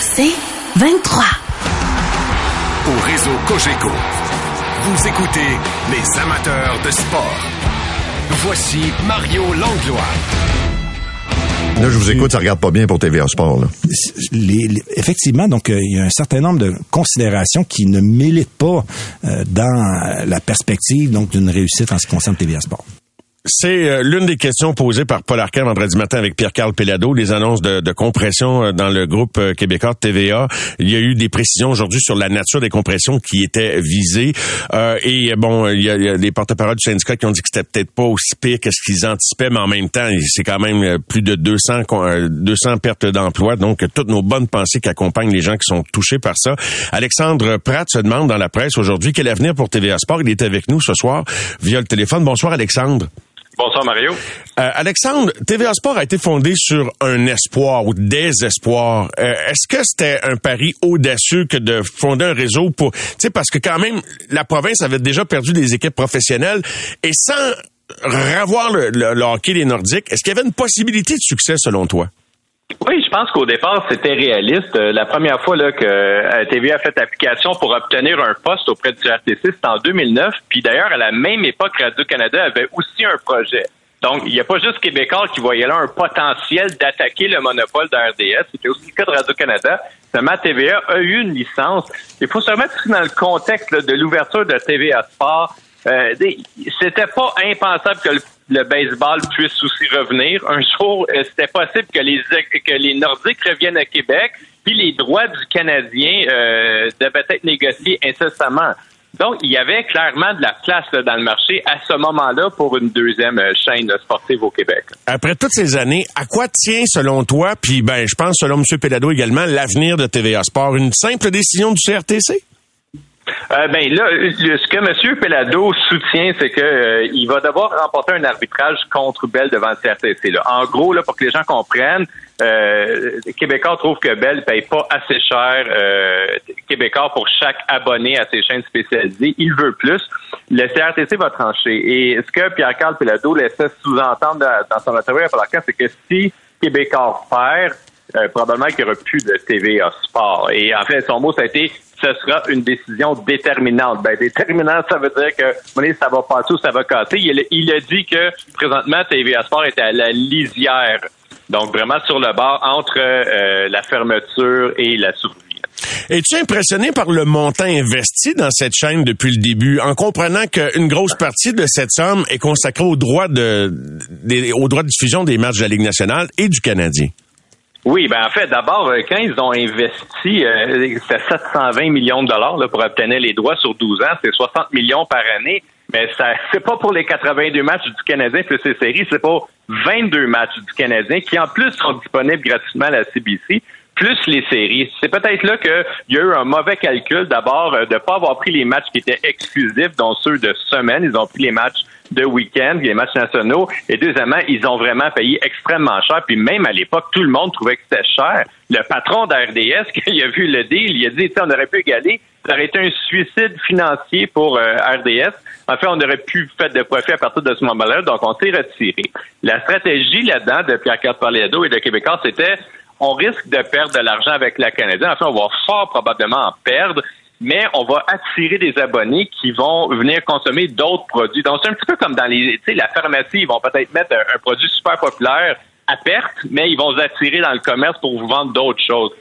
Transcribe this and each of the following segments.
C'est 23. Au réseau Cogeco, vous écoutez les amateurs de sport. Voici Mario Langlois. Là, je vous écoute, ça regarde pas bien pour TVA Sport. Là. Les- les- effectivement, donc euh, il y a un certain nombre de considérations qui ne militent pas euh, dans la perspective donc d'une réussite en ce qui concerne TVA Sport. C'est euh, l'une des questions posées par Paul Arcand vendredi matin avec Pierre-Carl Pelado, les annonces de, de compression euh, dans le groupe euh, québécois TVA. Il y a eu des précisions aujourd'hui sur la nature des compressions qui étaient visées. Euh, et bon, il y, a, il y a des porte-parole du syndicat qui ont dit que c'était peut-être pas aussi pire que ce qu'ils anticipaient, mais en même temps, c'est quand même plus de 200, con- euh, 200 pertes d'emplois. Donc, toutes nos bonnes pensées qui accompagnent les gens qui sont touchés par ça. Alexandre Pratt se demande dans la presse aujourd'hui quel avenir pour TVA Sport. Il est avec nous ce soir via le téléphone. Bonsoir, Alexandre. Bonsoir Mario. Euh, Alexandre, TVA Sport a été fondé sur un espoir ou des espoirs. Euh, Est-ce que c'était un pari audacieux que de fonder un réseau pour, tu sais, parce que quand même la province avait déjà perdu des équipes professionnelles et sans revoir le, le- le hockey des Nordiques, est-ce qu'il y avait une possibilité de succès selon toi? Oui, je pense qu'au départ, c'était réaliste. Euh, La première fois là, que euh, TVA a fait application pour obtenir un poste auprès du RTC, c'était en 2009. Puis d'ailleurs, à la même époque, Radio-Canada avait aussi un projet. Donc, il n'y a pas juste Québécois qui voyait là un potentiel d'attaquer le monopole de RDS. C'était aussi le cas de Radio-Canada. Seulement, TVA a eu une licence. Il faut se remettre dans le contexte là, de l'ouverture de TVA Sport. Euh, c'était pas impensable que le, baseball puisse aussi revenir. Un jour, euh, c'était possible que les que les Nordiques reviennent à Québec, puis les droits du Canadien euh, devaient être négociés incessamment. Donc, il y avait clairement de la place dans le marché à ce moment-là pour une deuxième chaîne sportive au Québec. Après toutes ces années, à quoi tient selon toi, puis ben je pense selon M. Pelado également, l'avenir de TVA Sport? Une simple décision du CRTC? Euh, ben là, le- ce que M. Pelado soutient, c'est que euh, il va devoir remporter un arbitrage contre Bell devant le CRTC. Là. En gros, là, pour que les gens comprennent, euh, Québécois trouve que Bell paye pas assez cher euh, Québécois pour chaque abonné à ses chaînes spécialisées. Il veut plus. Le CRTC va trancher. Et ce que Pierre-Carl Pelado laissait sous-entendre dans, son interview à Paul c'est que si Québécois perd, euh, probablement qu'il n'y aura plus de TVA Sport. Et en fait, son mot, ça a été ce sera une décision déterminante. Ben, déterminante, ça veut dire que voyez, ça va passer ou ça va casser. Il, il a dit que présentement, TVA Sport était à la lisière. Donc, vraiment sur le bord entre euh, la fermeture et la survie. Es-tu impressionné par le montant investi dans cette chaîne depuis le début, en comprenant qu'une grosse partie de cette somme est consacrée aux droits de, aux droits de diffusion des matchs de la Ligue nationale et du Canadien? Oui, ben en fait, d'abord, euh, quand ils ont investi, euh, c'était 720 millions de dollars là, pour obtenir les droits sur 12 ans, c'est 60 millions par année. Mais ça, c'est pas pour les 82 matchs du Canadien plus ces séries, c'est pour 22 matchs du Canadien qui en plus sont disponibles gratuitement à la CBC plus les séries. C'est peut-être là qu'il y a eu un mauvais calcul, d'abord, euh, de ne pas avoir pris les matchs qui étaient exclusifs, dont ceux de semaine. Ils ont pris les matchs de week-end, les matchs nationaux. Et deuxièmement, ils ont vraiment payé extrêmement cher. Puis même à l'époque, tout le monde trouvait que c'était cher. Le patron d'RDS, il a vu le deal, il a dit, on aurait pu égaler. Ça aurait été un suicide financier pour euh, RDS. En fait, on aurait pu faire de profit à partir de ce moment-là. Donc, on s'est retiré. La stratégie là-dedans de Pierre-Carl Paléado et de Québécois, c'était on risque de perdre de l'argent avec la Canadienne. En fait, on va fort probablement en perdre, mais on va attirer des abonnés qui vont venir consommer d'autres produits. Donc, c'est un petit peu comme dans les, tu sais, la pharmacie, ils vont peut-être mettre un, un produit super populaire à perte, mais ils vont vous attirer dans le commerce pour vous vendre d'autres choses.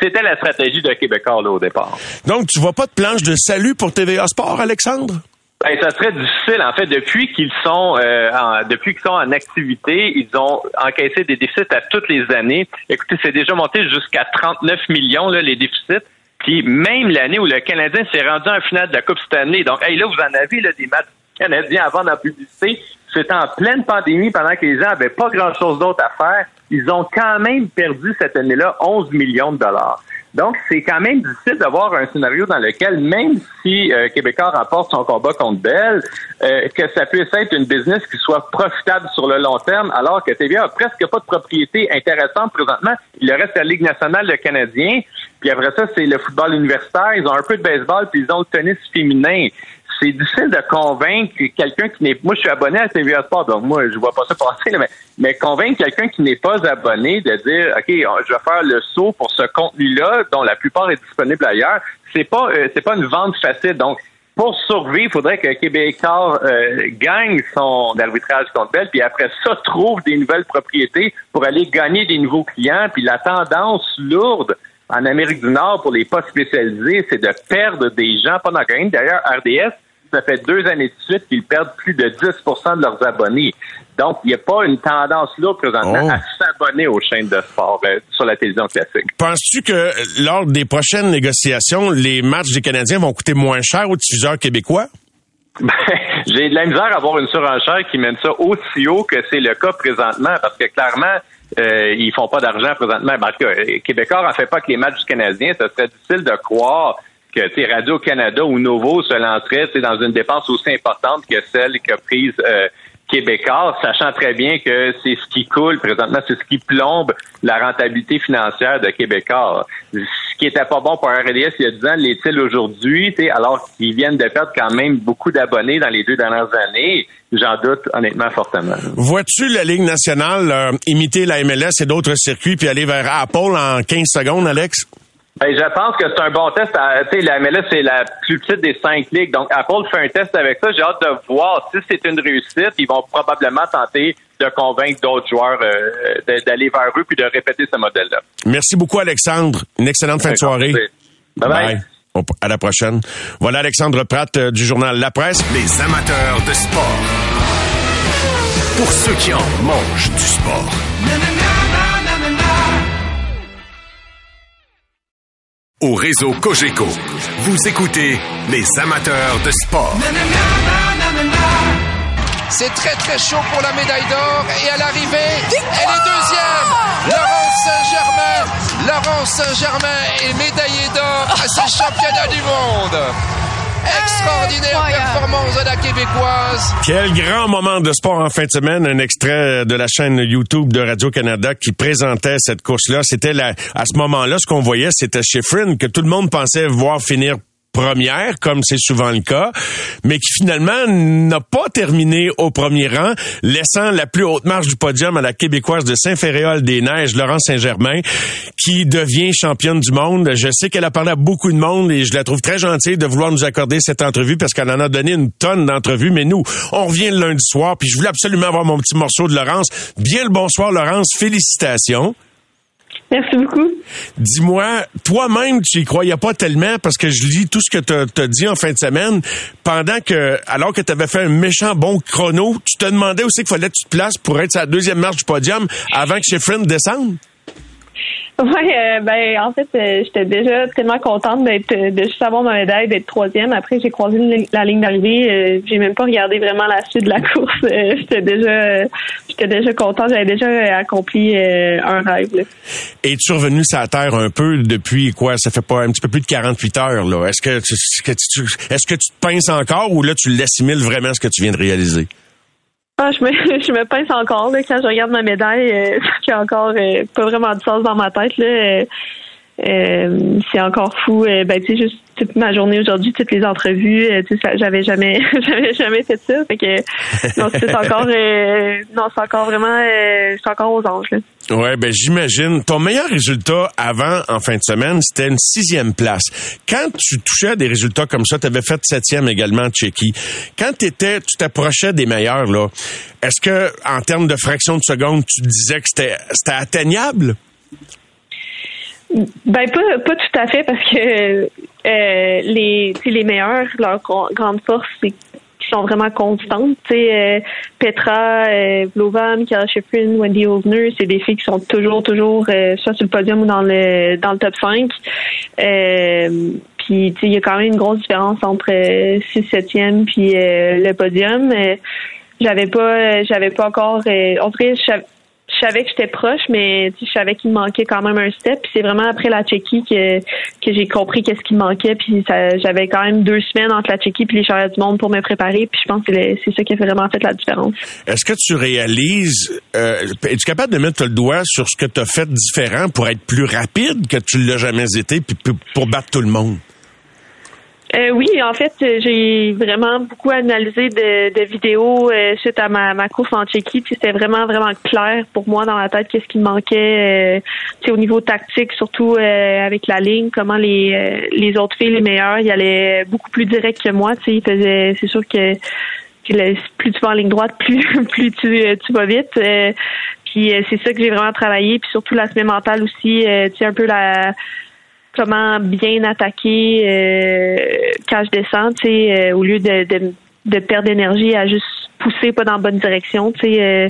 C'était la stratégie de Québécois là, au départ. Donc, tu vois pas de planche de salut pour TVA Sport, Alexandre? Ben, ça serait difficile. En fait, depuis qu'ils sont euh, en, depuis qu'ils sont en activité, ils ont encaissé des déficits à toutes les années. Écoutez, c'est déjà monté jusqu'à 39 millions là, les déficits. Puis même l'année où le Canadien s'est rendu en finale de la Coupe Stanley. Donc, hey, là, vous en avez là, des matchs canadiens avant la publicité. C'était en pleine pandémie pendant que les gens avaient pas grand-chose d'autre à faire. ils ont quand même perdu cette année-là 11 millions de dollars. Donc, c'est quand même difficile d'avoir un scénario dans lequel, même si euh, Québécois remporte son combat contre Bell, euh, que ça puisse être une business qui soit profitable sur le long terme, alors que TVA a presque pas de propriété intéressante présentement. Il reste la Ligue nationale, le Canadien, puis après ça, c'est le football universitaire. Ils ont un peu de baseball, puis ils ont le tennis féminin c'est difficile de convaincre quelqu'un qui n'est. Moi, je suis abonné à TVA Sport, donc moi, je vois pas ça passer, mais, mais convaincre quelqu'un qui n'est pas abonné de dire, OK, je vais faire le saut pour ce contenu-là, dont la plupart est disponible ailleurs, c'est pas, euh, c'est pas une vente facile. Donc, pour survivre, il faudrait que Québécois euh, gagne son arbitrage contre Bell, puis après ça, trouve des nouvelles propriétés pour aller gagner des nouveaux clients. Puis la tendance lourde en Amérique du Nord pour les postes spécialisés, c'est de perdre des gens pendant gagne. D'ailleurs, RDS ça fait deux années de suite qu'ils perdent plus de 10% de leurs abonnés. Donc, il n'y a pas une tendance là présentement Oh. à s'abonner aux chaînes de sport euh, sur la télévision classique. Penses-tu que lors des prochaines négociations, les matchs des Canadiens vont coûter moins cher aux diffuseurs québécois? Ben, J'ai de la misère à avoir une surenchère qui mène ça aussi haut que c'est le cas présentement, parce que clairement, euh, ils font pas d'argent présentement. Ben, en tout cas, euh, Québécois en fait pas que les matchs du Canadien. Ce serait difficile de croire que Radio-Canada ou Novo se lancerait dans une dépense aussi importante que celle qu'a prise euh, Québécois, sachant très bien que c'est ce qui coule présentement, c'est ce qui plombe la rentabilité financière de Québécois. Ce qui était pas bon pour RDS il y a 10 ans, l'est-il aujourd'hui, alors qu'ils viennent de perdre quand même beaucoup d'abonnés dans les deux dernières années? J'en doute honnêtement fortement. Vois-tu la Ligue nationale euh, imiter la MLS et d'autres circuits puis aller vers Apple en 15 secondes, Alex? Ben, je pense que c'est un bon test. à- Tu sais, la MLS, c'est la plus petite des cinq ligues. Donc, Apple fait un test avec ça. J'ai hâte de voir si c'est une réussite. Ils vont probablement tenter de convaincre d'autres joueurs euh, d'aller vers eux puis de répéter ce modèle-là. Merci beaucoup, Alexandre. Une excellente fin de soirée. Bye bye. Au- À la prochaine. Voilà Alexandre Pratt euh, du journal La Presse. Les amateurs de sport. Pour ceux qui en mangent du sport. Au réseau Cogeco, vous écoutez les amateurs de sport. C'est très très chaud pour la médaille d'or et à l'arrivée, elle est deuxième. Laurence Saint-Germain, Laurence Saint-Germain est médaillée d'or à ces championnats du monde. Extraordinaire performance de la québécoise. Quel grand moment de sport en fin de semaine. Un extrait de la chaîne YouTube de Radio-Canada qui présentait cette course-là. C'était la, à ce moment-là, ce qu'on voyait, c'était Schifrin, que tout le monde pensait voir finir première, comme c'est souvent le cas, mais qui finalement n'a pas terminé au premier rang, laissant la plus haute marche du podium à la québécoise de Saint-Féréol-des-Neiges, Laurent Saint-Germain, qui devient championne du monde. Je sais qu'elle a parlé à beaucoup de monde et je la trouve très gentille de vouloir nous accorder cette entrevue parce qu'elle en a donné une tonne d'entrevues, mais nous, on revient le lundi soir, puis je voulais absolument avoir mon petit morceau de Laurence. Bien le bonsoir, Laurence. Félicitations. Merci beaucoup. Dis-moi, toi-même, tu y croyais pas tellement parce que je lis tout ce que tu as dit en fin de semaine. Pendant que, alors que tu avais fait un méchant bon chrono, tu te demandais aussi qu'il fallait que tu te places pour être sa deuxième marche du podium avant que Sheffrin descende? Ouais, euh, ben en fait, euh, j'étais déjà tellement contente d'être euh, de juste avoir ma médaille, d'être troisième. Après, j'ai croisé la ligne d'arrivée. Euh, j'ai même pas regardé vraiment la suite de la course. Euh, j'étais déjà, euh, j'étais déjà contente. J'avais déjà accompli un rêve. là. Es-tu revenu sur terre un peu depuis quoi? Ça fait pas un petit peu plus de 48 heures, là? Est-ce que tu, est-ce que tu, est-ce que tu te pinces encore ou là, tu l'assimiles vraiment ce que tu viens de réaliser? Ah, je me, je me pince encore là, quand je regarde ma médaille. Euh, qui a encore euh, pas vraiment de sens dans ma tête là. Euh, c'est encore fou. Euh, ben, tu sais, juste toute ma journée aujourd'hui, toutes les entrevues, euh, tu sais, ça- j'avais jamais, j'avais jamais fait ça. Fait que, non, c'est encore, non, c'est encore vraiment, c'est encore aux anges, là. Ouais, ben j'imagine. Ton meilleur résultat avant, en fin de semaine, c'était une sixième place. Quand tu touchais à des résultats comme ça, tu avais fait septième également, Tchéquie. Quand t'étais, tu t'approchais des meilleurs, là, est-ce que, en termes de fraction de seconde, tu disais que c'était, c'était atteignable? Ben pas pas tout à fait parce que euh, les les meilleurs leur grande force c'est qu'ils sont vraiment constantes. Euh, Petra, euh, Vlovan, Kara Shifrin, Wendy Osner, c'est des filles qui sont toujours toujours euh, soit sur le podium ou dans le dans le top 5. Euh, puis il y a quand même une grosse différence entre euh, 6 7e puis euh, le podium. Euh, j'avais pas euh, j'avais pas encore euh, on dirait je sav- je savais que j'étais proche, mais je savais qu'il me manquait quand même un step. Puis c'est vraiment après la Tchéquie que, que j'ai compris qu'est-ce qui me manquait. Puis j'avais quand même deux semaines entre la Tchéquie et les championnats du monde pour me préparer. Puis je pense que c'est ça qui a vraiment fait la différence. Est-ce que tu réalises, euh, es-tu capable de mettre le doigt sur ce que tu as fait différent pour être plus rapide que tu l'as jamais été, puis pour battre tout le monde? Euh, oui, en fait, j'ai vraiment beaucoup analysé de, vidéos euh, suite à ma, ma course en Tchéquie. C'était vraiment, vraiment clair pour moi dans la tête qu'est-ce qui manquait euh, au niveau tactique, surtout euh, avec la ligne, comment les, les autres filles, les meilleures, ils allaient beaucoup plus direct que moi. Ils faisaient, c'est sûr que, plus tu vas en ligne droite, plus, plus tu, tu vas vite. puis c'est ça que j'ai vraiment travaillé. Puis surtout l'aspect mental aussi, tu sais, un peu la comment bien attaquer euh, quand je descends, tu sais, euh, au lieu de, de, de perdre d'énergie à juste pousser pas dans la bonne direction. Tu sais, euh,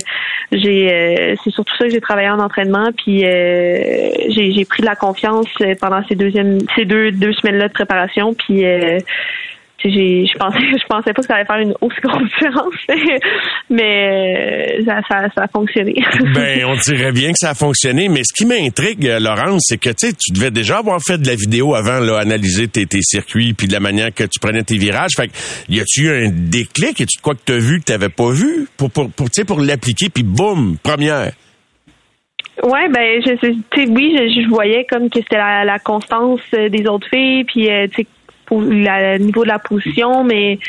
j'ai, c'est surtout ça que j'ai travaillé en entraînement, puis j'ai, j'ai pris de la confiance pendant ces deuxièmes, ces deux deux semaines là de préparation, puis je pensais je pensais pas que ça allait faire une aussi grosse différence mais euh, ça, ça, a fonctionné. Ben on dirait bien que ça a fonctionné mais ce qui m'intrigue euh, Laurence c'est que tu tu devais déjà avoir fait de la vidéo avant là analyser tes, tes circuits puis de la manière que tu prenais tes virages. Fait que y a-tu eu un déclic? Et tu quoi que tu as vu que tu n'avais pas vu pour pour pour, pour l'appliquer puis boum première? Ouais, ben je, sais, oui, je, je, voyais comme que c'était la, la, constance euh, des autres filles, puis tu sais le niveau de la position, mais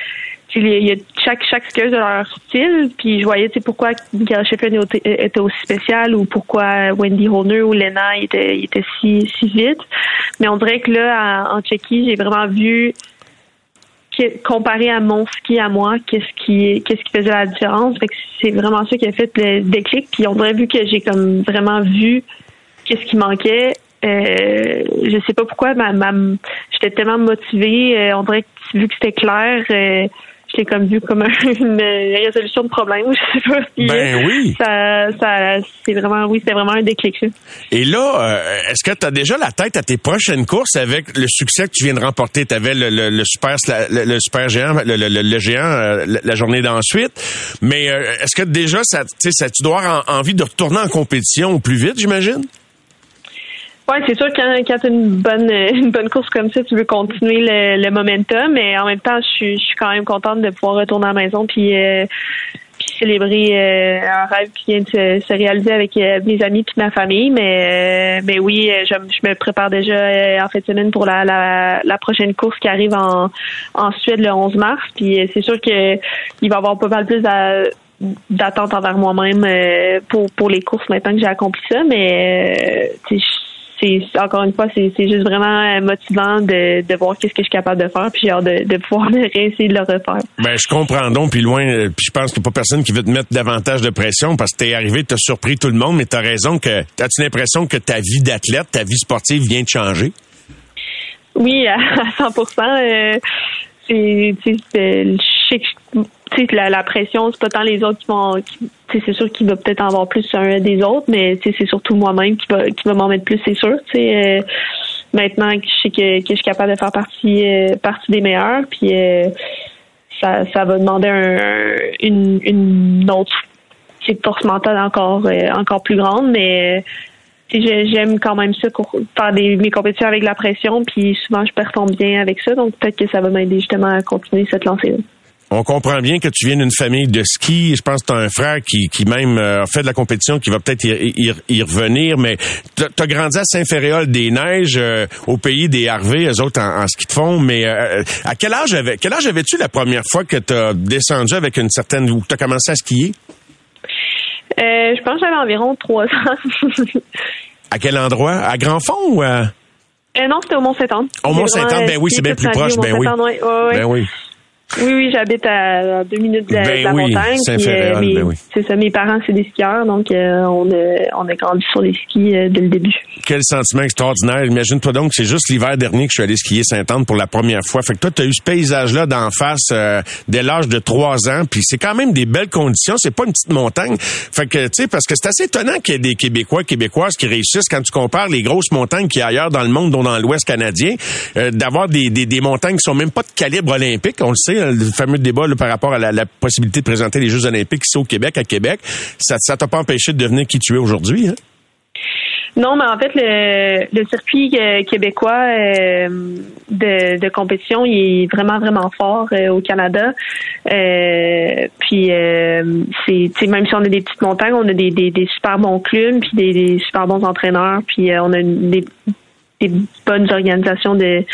il y a chaque chaque skieuse de leur style. Puis je voyais pourquoi Michael était aussi spécial ou pourquoi Wendy Horner ou Lena était était si si vite. Mais on dirait que là en Tchéquie j'ai vraiment vu comparé à mon ski à moi qu'est-ce qui qu'est-ce qui faisait la différence. C'est vraiment ça qui a fait le déclic. Puis on dirait vu que j'ai comme vraiment vu qu'est-ce qui manquait euh, je sais pas pourquoi, ma, ma j'étais tellement motivée. Euh, on dirait que vu que c'était clair, euh, j'étais comme vu comme une résolution de problème. Je sais pas. ben oui. Ça, ça, c'est vraiment, oui, c'était vraiment un déclic. Et là, est-ce que tu as déjà la tête à tes prochaines courses avec le succès que tu viens de remporter? Tu avais le, le, super, le, super géant, le, géant, la, journée d'ensuite. Mais est-ce que déjà, ça, ça, tu dois avoir envie de retourner en compétition au plus vite, j'imagine? Oui, c'est sûr quand, quand tu as une bonne une bonne course comme ça, tu veux continuer le, le momentum, mais en même temps, je suis, je suis quand même contente de pouvoir retourner à la maison puis, euh, puis célébrer euh, un rêve qui vient de se, réaliser avec euh, mes amis puis ma famille. Mais mais oui, je, je, me prépare déjà en fin de semaine pour la, la, la, prochaine course qui arrive en, en Suède le 11 mars. Puis c'est sûr que il va y avoir pas mal plus d'attente envers moi-même pour pour les courses maintenant que j'ai accompli ça mais euh, c'est encore une fois, c'est juste vraiment euh, motivant de, de voir qu'est-ce que je suis capable de faire, puis j'ai hâte de, de pouvoir réessayer de le refaire. Ben, je comprends donc, puis loin, euh, puis je pense qu'il n'y a pas personne qui veut te mettre davantage de pression parce que t'es arrivé, t'as surpris tout le monde, mais t'as raison que, as-tu l'impression que ta vie d'athlète, ta vie sportive vient de changer? Oui, à 100 euh, c'est, je sais que la, la pression, c'est pas tant les autres qui vont, c'est sûr qu'il va peut-être en avoir plus un des autres, mais c'est surtout moi-même qui va, qui va m'en mettre plus, c'est sûr. Euh, maintenant que je sais que, que, je suis capable de faire partie, euh, partie des meilleurs, puis euh, ça, ça va demander un, une, une autre force mentale encore, euh, encore plus grande, mais j'aime quand même ça faire des, mes compétitions avec la pression, puis souvent je performe bien avec ça, donc peut-être que ça va m'aider justement à continuer cette lancée-là. On comprend bien que tu viens d'une famille de ski. Je pense que tu as un frère qui, qui même euh, a fait de la compétition, qui va peut-être y, revenir. Mais tu as grandi à Saint-Féréol-des-Neiges, euh, au pays des Harvey, eux autres en, ski de fond. Mais euh, à quel âge, avait, quel âge avais-tu la première fois que tu as descendu avec une certaine... ou tu as commencé à skier? je pense que j'avais environ trois ans. à quel endroit? À Grand Fond ou à... non, c'était au Mont-Saint-Anne. Au Mont-Saint-Anne, ben oui, c'est bien plus proche. Ben oui. Ben oui. Oui, oui, j'habite à deux minutes de, la, montagne. Euh, ben c'est ça, mes parents, c'est des skieurs, donc euh, on, a, on a grandi sur les skis euh, dès le début. Quel sentiment extraordinaire. Imagine-toi donc, c'est juste l'hiver dernier que je suis allé skier Sainte-Anne pour la première fois. Fait que toi, tu as eu ce paysage-là d'en face dès l'âge de trois ans, puis c'est quand même des belles conditions. C'est pas une petite montagne. Fait que, tu sais, parce que c'est assez étonnant qu'il y ait des Québécois, Québécoises qui réussissent quand tu compares les grosses montagnes qu'il y a ailleurs dans le monde, dont dans l'Ouest canadien, d'avoir des, des, des montagnes qui sont même pas de calibre olympique, on le sait le fameux débat là, par rapport à la, possibilité de présenter les Jeux olympiques ici au Québec, à Québec. Ça ça t'a pas empêché de devenir qui tu es aujourd'hui, hein? Non, mais en fait, le, circuit euh, québécois euh, de, compétition, il est vraiment, vraiment fort euh, au Canada. puis, c'est même si on a des petites montagnes, on a des, super bons clubs, puis des, super bons entraîneurs, puis on a des bonnes organisations de,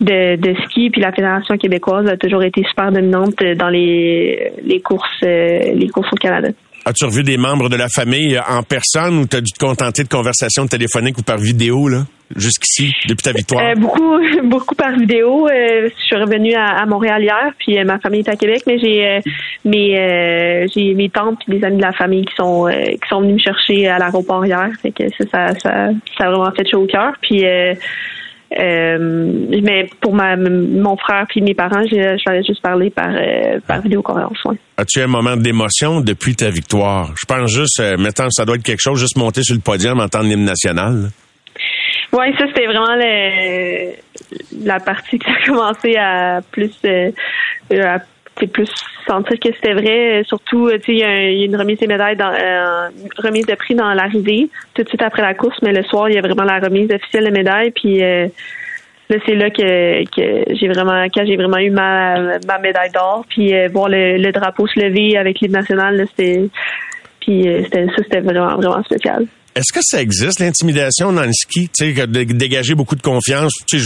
de, de, ski, puis la Fédération québécoise a toujours été super dominante dans les, les courses les courses au Canada. As-tu revu des membres de la famille en personne ou t'as dû te contenter de conversations téléphoniques ou par vidéo, là, jusqu'ici, depuis ta victoire? Euh, beaucoup, beaucoup par vidéo. Euh, je suis revenue à, Montréal hier, puis euh, ma famille est à Québec, mais j'ai mes j'ai mes tantes et des amis de la famille qui sont qui sont venus me chercher à l'aéroport hier. Fait que ça, ça, ça, ça a vraiment fait chaud au cœur. Puis euh, mais pour ma, mon frère puis mes parents, je, je juste parler par, euh, par vidéoconférence. Ouais. As-tu un moment d'émotion depuis ta victoire? Je pense juste, euh, maintenant, ça doit être quelque chose, juste monter sur le podium en tant l'hymne national. Oui, ça c'était vraiment le, la partie qui a commencé à plus euh, à plus sentir que c'était vrai. Surtout, tu sais, il y, a une remise des médailles, dans, euh, remise de prix dans l'arrivée, tout de suite après la course, mais le soir, il y a vraiment la remise officielle de médailles. Puis euh, là, c'est là que, que j'ai vraiment, quand j'ai vraiment eu ma, ma médaille d'or. Puis euh, voir le, drapeau se lever avec l'hymne national, c'était, puis c'était, ça, c'était vraiment, vraiment spécial. Est-ce que ça existe, l'intimidation dans le ski? Tu sais, dégager beaucoup de confiance. Tu,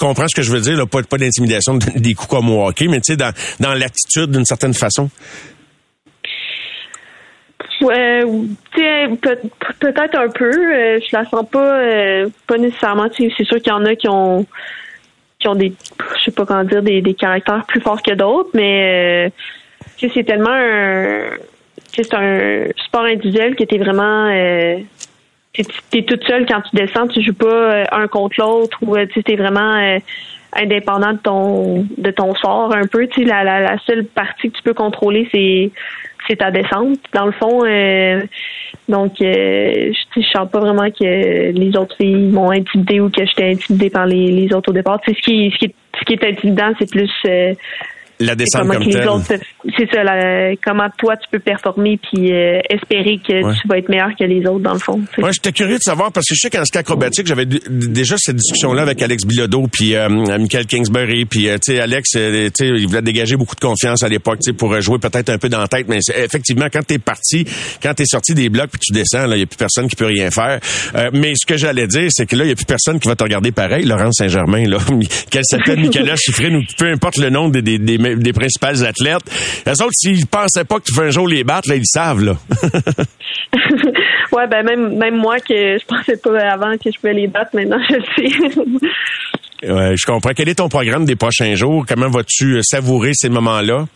comprends ce que je veux dire, pas, pas d'intimidation, des coups comme au hockey, mais tu sais, dans, l'attitude d'une certaine façon. Ouais, peut, peut-être un peu. Euh, je la sens pas, euh, pas nécessairement. C'est sûr qu'il y en a qui ont, qui ont des, je sais pas comment dire, des, des caractères plus forts que d'autres, mais euh, c'est tellement un, c'est un sport individuel qui était vraiment euh, t'es, toute seule quand tu descends, tu joues pas euh, un contre l'autre ou euh, tu es vraiment euh, indépendant de ton de ton sort un peu. Tu la, la, la, seule partie que tu peux contrôler, c'est c'est ta descente. Dans le fond, donc je je sens pas vraiment que les autres filles m'ont intimidé ou que j'étais intimidée par les, les autres au départ. Tu ce qui ce qui ce qui est intimidant, c'est plus la descente comme telle. C'est ça, comment toi tu peux performer puis euh, espérer que tu vas être meilleur que les autres dans le fond. Moi, j'étais curieux de savoir parce que je sais qu'en ski acrobatique, j'avais déjà cette discussion-là avec Alex Bilodeau puis euh, Michael Kingsbury puis euh, tu sais Alex, euh, tu sais, il voulait dégager beaucoup de confiance à l'époque, tu sais, pour jouer peut-être un peu dans la tête, mais effectivement quand t'es parti, quand t'es sorti des blocs puis tu descends, là, il y a plus personne qui peut rien faire. mais ce que j'allais dire, c'est que là, il y a plus personne qui va te regarder pareil, Laurent Saint-Germain là, qu'elle s'appelle Nicolas Chiffrine ou peu importe le nom des, des, des des principales athlètes. Les autres, s'ils pensaient pas que tu fais un jour les battre, là, ils savent, là. ouais, ben même, même moi que je pensais pas avant que je pouvais les battre, maintenant je le sais. ouais, je comprends. Quel est ton programme des prochains jours? Comment vas-tu savourer ces moments-là?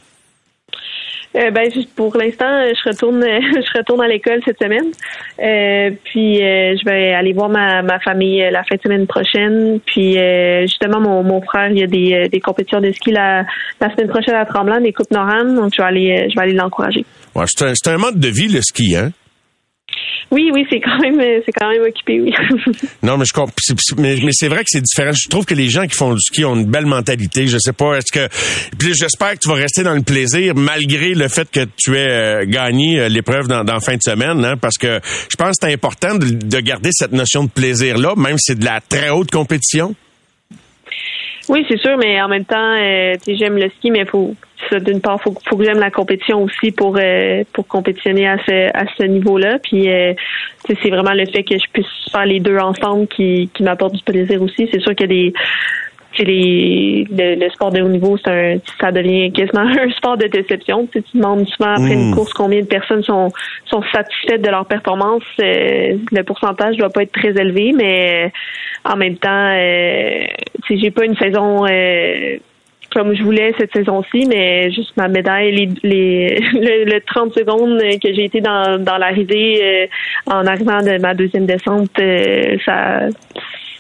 Euh, ben pour l'instant, je retourne je retourne à l'école cette semaine. Euh, puis euh, je vais aller voir ma, ma famille la fin de semaine prochaine. Puis justement mon, mon frère, il y a des, des compétitions de ski la, la semaine prochaine à Tremblant, des coupes Noran, donc je vais aller je vais aller l'encourager. Ouais, c'est un, un mode de vie le ski, hein? Oui, oui, c'est quand même, c'est quand même occupé, oui. non, mais je comprends. Mais, mais c'est vrai que c'est différent. Je trouve que les gens qui font du ski ont une belle mentalité. Je sais pas, est-ce que. Puis j'espère que tu vas rester dans le plaisir malgré le fait que tu aies euh, gagné euh, l'épreuve dans, dans fin de semaine, hein, parce que je pense que c'est important de, de garder cette notion de plaisir là, même si c'est de la très haute compétition. Oui, c'est sûr, mais en même temps, euh, j'aime le ski, mais faut d'une part, faut, faut que j'aime la compétition aussi pour euh, pour compétitionner à ce à ce niveau-là. Puis euh, c'est vraiment le fait que je puisse faire les deux ensemble qui qui m'apporte du plaisir aussi. C'est sûr qu'il y a des les, le, sport de haut niveau, un, ça devient quasiment un sport de déception. Tu, tu demandes souvent après une hmm. course combien de personnes sont, sont satisfaites de leur performance. Euh, le pourcentage doit pas être très élevé, mais euh, en même temps, euh, j'ai pas une saison euh, comme je voulais cette saison-ci, mais juste ma médaille, les, les le, 30 secondes que j'ai été dans, dans l'arrivée en arrivant de ma deuxième descente, ça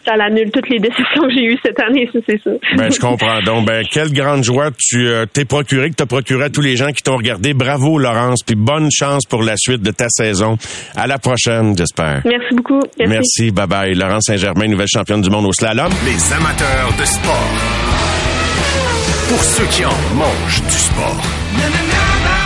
ça annule toutes les décisions que j'ai eues cette année, ça c'est ça. Ben je comprends. Donc ben quelle grande joie tu euh, t'es procuré que t'as procuré à tous les gens qui t'ont regardé. Bravo Laurence, puis bonne chance pour la suite de ta saison. À la prochaine, j'espère. Merci beaucoup. Merci. Merci. Bye bye. Laurence Saint-Germain, nouvelle championne du monde au slalom. Les amateurs de sport. pour ceux qui en mangent du sport.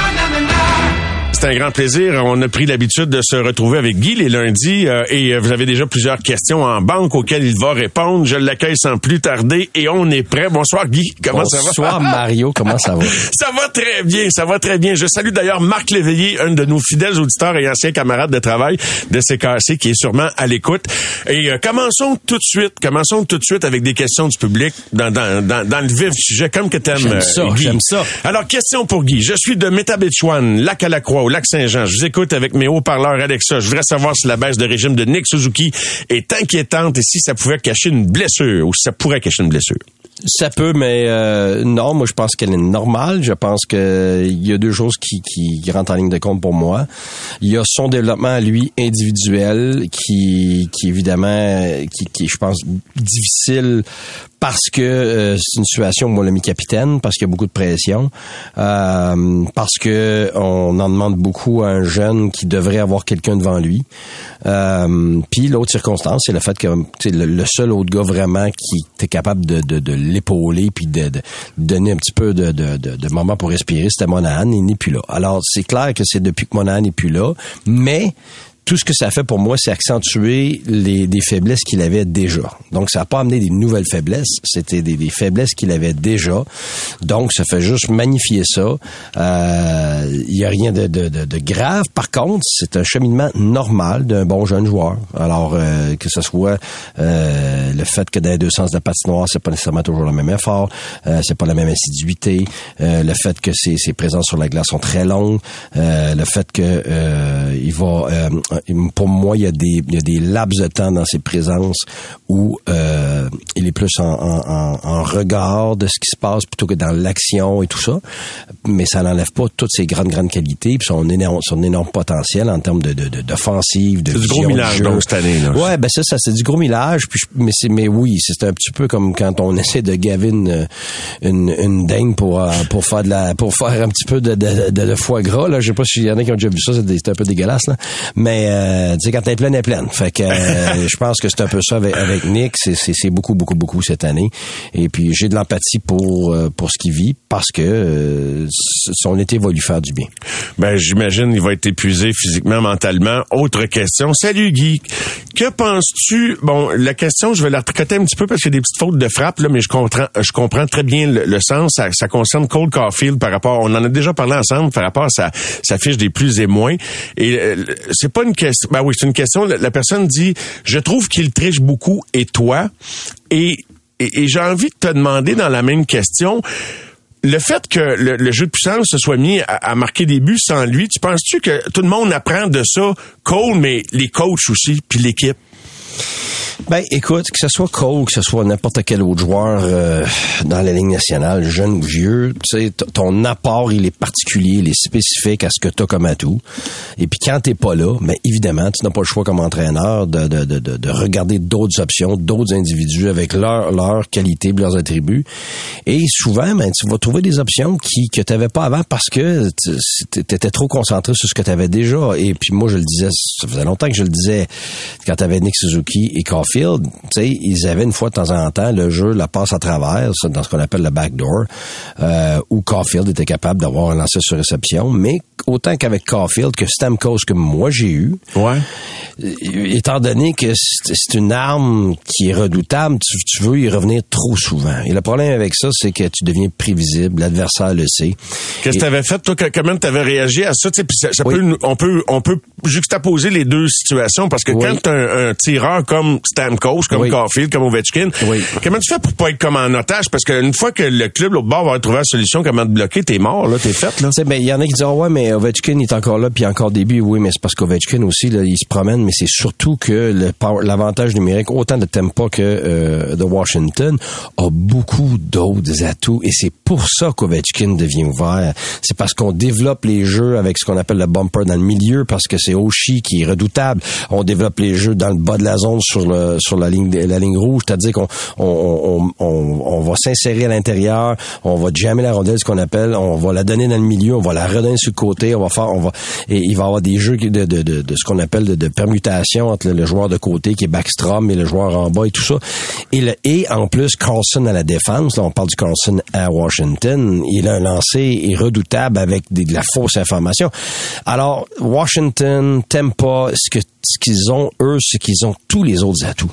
C'est un grand plaisir. On a pris l'habitude de se retrouver avec Guy les lundis euh, et euh, vous avez déjà plusieurs questions en banque auxquelles il va répondre. Je l'accueille sans plus tarder et on est prêt. Bonsoir Guy, comment ça va? Bonsoir Mario, comment ça va? ça va très bien, ça va très bien. Je salue d'ailleurs Marc Léveillé, un de nos fidèles auditeurs et anciens camarades de travail de CKC qui est sûrement à l'écoute. Et euh, commençons tout de suite, commençons tout de suite avec des questions du public dans, dans, dans, dans le vif du sujet comme que t'aimes J'aime ça, Guy. j'aime ça. Alors, question pour Guy. Je suis de Métabetchouane, Lac à la Croix, Lac Saint-Jean. Je vous écoute avec mes haut-parleurs Alexa. Je voudrais savoir si la baisse de régime de Nick Suzuki est inquiétante et si ça pouvait cacher une blessure ou si ça pourrait cacher une blessure. Ça peut, mais euh, non, moi je pense qu'elle est normale. Je pense que il y a deux choses qui, qui, rentrent en ligne de compte pour moi. Il y a son développement lui individuel qui, qui évidemment, qui, qui je pense difficile parce que euh, c'est une situation où on l'a mis capitaine, parce qu'il y a beaucoup de pression, euh, parce que on en demande beaucoup à un jeune qui devrait avoir quelqu'un devant lui. Euh, Puis l'autre circonstance, c'est le fait que le, le seul autre gars vraiment qui était capable de, de, de l'épauler puis de, de donner un petit peu de, de, de, de moment pour respirer, c'était Monahan, il n'est plus là. Alors c'est clair que c'est depuis que Monahan n'est plus là, mais tout ce que ça fait pour moi, c'est accentuer les, faiblesses qu'il avait déjà. Donc, ça n'a pas amené des nouvelles faiblesses, c'était des, des faiblesses qu'il avait déjà. Donc, ça fait juste magnifier ça. Euh, Il y a rien de, de, de, de grave. Par contre, c'est un cheminement normal d'un bon jeune joueur. Alors, euh, que ce soit euh, le fait que dans les deux sens de la patinoire, c'est pas nécessairement toujours le même effort, euh, c'est pas la même assiduité, euh, le fait que ses, ses présences sur la glace sont très longues, euh, le fait que euh, il va euh, pour moi, il y a des il y a des laps de temps dans ses présences où euh, il est plus en, en, en- regard de ce qui se passe plutôt que dans l'action et tout ça. Mais ça n'enlève pas toutes ses grandes grandes qualités puis son énorme son énorme potentiel en termes de de- de- d'offensive, de, C'est du vision gros millage, donc, cette année, là. Ouais, ben ça, ça c'est du gros millage. Puis, je- mais c'est, mais oui, c'est un petit peu comme quand on essaie de gaver une une, une dingue pour euh, pour faire de la pour faire un petit peu de de, de, de foie gras. Là, je sais pas s'il y en a qui ont déjà vu ça, c'est un peu dégueulasse là. Mais euh, tu sais, quand t'es pleine, elle est pleine. Fait que euh, je pense que c'est un peu ça avec, Nick. C'est beaucoup beaucoup beaucoup cette année. Et puis j'ai de l'empathie pour euh, pour ce qu'il vit parce que euh, son été va lui faire du bien. Ben, j'imagine il va être épuisé physiquement, mentalement. Autre question. Salut Guy. Que penses-tu? Bon, la question, je vais la tricoter un petit peu parce qu'il y a des petites fautes de frappe, là, mais je comprends, je comprends très bien le, le sens. Ça, ça concerne Cole Caulfield par rapport, on en a déjà parlé ensemble par rapport à sa, sa fiche des plus et moins. Et euh, c'est pas une question, ben oui, c'est une question. La, la personne dit, je trouve qu'il triche beaucoup et toi? Et, et, et j'ai envie de te demander dans la même question, le fait que le, jeu de puissance se soit mis à, à marquer des buts sans lui, tu penses-tu que tout le monde apprend de ça, Cole, mais les coachs aussi, puis l'équipe? Ben, écoute, que ce soit Cole, que ce soit n'importe quel autre joueur euh, dans la Ligue nationale, jeune ou vieux, tu sais, ton apport, il est particulier, il est spécifique à ce que tu as comme atout. Et puis quand t'es pas là, ben évidemment, tu n'as pas le choix comme entraîneur de, de, de, de, de regarder d'autres options, d'autres individus avec leurs leur qualités, leurs attributs. Et souvent, ben, tu vas trouver des options qui que tu pas avant parce que tu étais trop concentré sur ce que tu avais déjà. Et puis moi, je le disais, ça faisait longtemps que je le disais, quand tu avais Nick Suzuki et Caulfield, tu sais, ils avaient une fois de temps en temps le jeu, la passe à travers, dans ce qu'on appelle le backdoor, euh, où Caulfield était capable d'avoir un lancer sur réception, mais autant qu'avec Caulfield, que Stamkos que moi j'ai eu, ouais. étant donné que c'est une arme qui est redoutable, tu, tu veux y revenir trop souvent. Et le problème avec ça, c'est que tu deviens prévisible, l'adversaire le sait. Qu'est-ce que t'avais fait, toi, comment t'avais réagi à ça? Tu sais, puis ça, Oui. peut, on peut, on peut juxtaposer les deux situations parce que Oui. quand t'as un, un tireur comme Stamkos, comme Oui. Caulfield, comme Ovechkin, Oui. comment tu fais pour pas être comme en otage? Parce qu'une fois que le club, l'autre bord, va trouver la solution, comment te bloquer, t'es mort, là, t'es fait, là. Tu sais, ben, il y en a qui disent, Ah ouais, mais Ovechkin il est encore là, puis encore début. Oui, mais c'est parce qu'Ovechkin aussi, là, il se promène, mais c'est surtout que le power- l'avantage numérique, autant de Tampa que euh, de Washington, a beaucoup d'autres atouts. Et c'est pour ça qu'Ovechkin devient ouvert. C'est parce qu'on développe les jeux avec ce qu'on appelle le bumper dans le milieu, parce que c'est c'est qui est redoutable. On développe les jeux dans le bas de la zone sur le sur la ligne la ligne rouge, c'est-à-dire qu'on on, on, on, va s'insérer à l'intérieur, on va jammer la rondelle, ce qu'on appelle, on va la donner dans le milieu, on va la redonner sur le côté, on va faire, on va et il va y avoir des jeux de de, de, ce qu'on appelle de, permutation entre le, joueur de côté qui est backstrom et le joueur en bas et tout ça. Et en plus Carlson à la défense, là on parle du Carlson à Washington, il a un lancé redoutable avec de la fausse information. Alors Washington, Tampa, ce ce qu'ils ont eux, c'est qu'ils ont tous les autres atouts.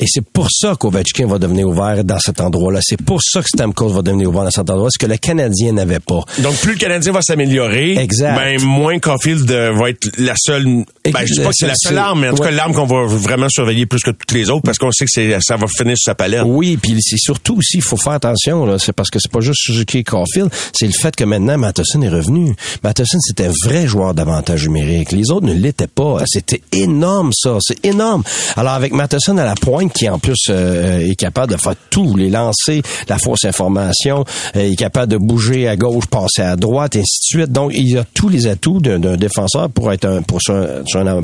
Et c'est pour ça qu'Ovechkin va devenir ouvert dans cet endroit-là. C'est pour ça que Stamkos va devenir ouvert dans cet endroit-là, ce que le Canadien n'avait pas. Donc, plus le Canadien va s'améliorer, Exact. ben, moins Caulfield euh, va être la seule, ben, je sais pas que c'est la seule arme, mais en tout cas, l'arme qu'on va vraiment surveiller plus que toutes les autres parce qu'on sait que ça va finir sur sa palette. Oui, puis c'est surtout aussi, il faut faire attention, là, c'est parce que c'est pas juste Suzuki et Caulfield, c'est le fait que maintenant Matheson est revenu. Matheson, c'était un vrai joueur d'avantage numérique. Les autres ne l'étaient pas. C'était énorme, ça. C'est énorme. Alors, avec Matheson à la pointe, qui en plus euh, est capable de faire tout, les lancer, la fausse information, euh, est capable de bouger à gauche, passer à droite, et ainsi de suite. Donc, il a tous les atouts d'un défenseur pour être un, pour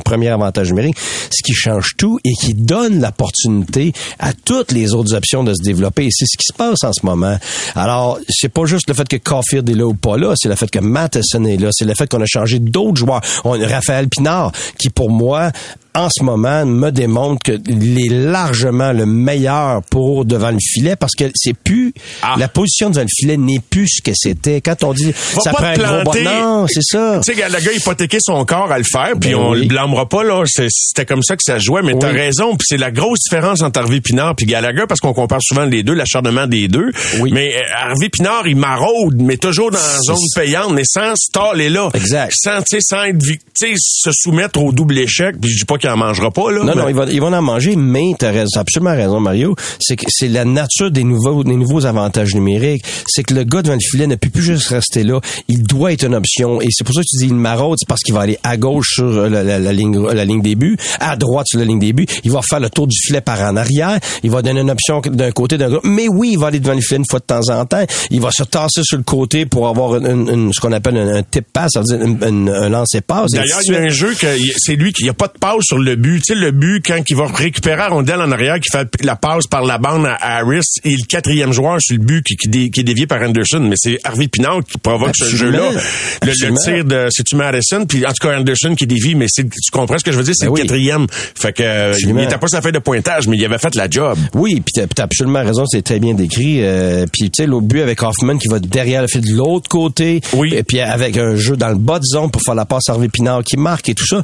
premier avantage numérique, ce qui change tout et qui donne l'opportunité à toutes les autres options de se développer. Et c'est ce qui se passe en ce moment. Alors, c'est pas juste le fait que Caulfield est là ou pas là, c'est le fait que Matheson est là, c'est le fait qu'on a changé d'autres joueurs. On Raphaël Pinard, qui pour moi, en ce moment, me démontre qu'il est largement le meilleur pour devant le filet parce que c'est plus la position devant le filet n'est plus ce que c'était. Quand on dit Va ça pas prend un gros non, c'est ça. Tu sais, le gars, il hypothéquait son corps à le faire, puis Ben on oui. le blâmera pas, là. C'était comme ça que ça se jouait, mais t'as Oui. raison. Puis c'est la grosse différence entre Harvey Pinard puis Gallagher, parce qu'on compare souvent les deux, l'acharnement des deux. Oui. Mais euh, Harvey Pinard, il maraude, mais toujours dans la zone payante, mais sans staller là. Exact. Sans, tu sais, sans être, se soumettre au double échec, puis je dis pas qu'il en mangera pas, là. Non, mais- non, ils vont, ils vont en manger, mais t'as raison, absolument raison, Mario. C'est que c'est la nature des nouveaux, des nouveaux avantages numériques. C'est que le gars devant le filet ne peut plus juste rester là. Il doit être une option. Et c'est pour ça que tu dis il maraude, c'est parce qu'il va aller à gauche sur euh, la, la- la ligne, la ligne début, à droite sur la ligne début. Il va faire le tour du filet par en arrière. Il va donner une option d'un côté, d'un gars. Mais oui, il va aller devant le filet une fois de temps en temps. Il va se tasser sur le côté pour avoir une, une- une- ce qu'on appelle un, un tip pass, ça veut dire une- une- un lancer passe. D'ailleurs, il y a un jeu que c'est lui qui n'y a pas de passe sur le but. Tu sais, le but, quand il va récupérer la rondelle en arrière, qui fait la passe par la bande à Harris, et le quatrième joueur sur le but qui, qui, dé- qui est dévié par Anderson. Mais c'est Harvey Pinard qui provoque ce jeu-là. Le, tir de, c'est-tu Madison, puis en tout cas Anderson qui dévie, mais c'est, tu comprends ce que je veux dire? C'est Ben le oui. quatrième. Fait que, euh, il Absolument. était pas sa feuille de pointage, mais il avait fait la job. Oui, puis t'as, t'as absolument raison, c'est très bien décrit. Euh, puis tu sais, l'autre but avec Hoffman qui va derrière le fil de l'autre côté, Oui. et puis avec un jeu dans le bas de zone pour faire la passe à Harvey Pinard qui marque et tout ça.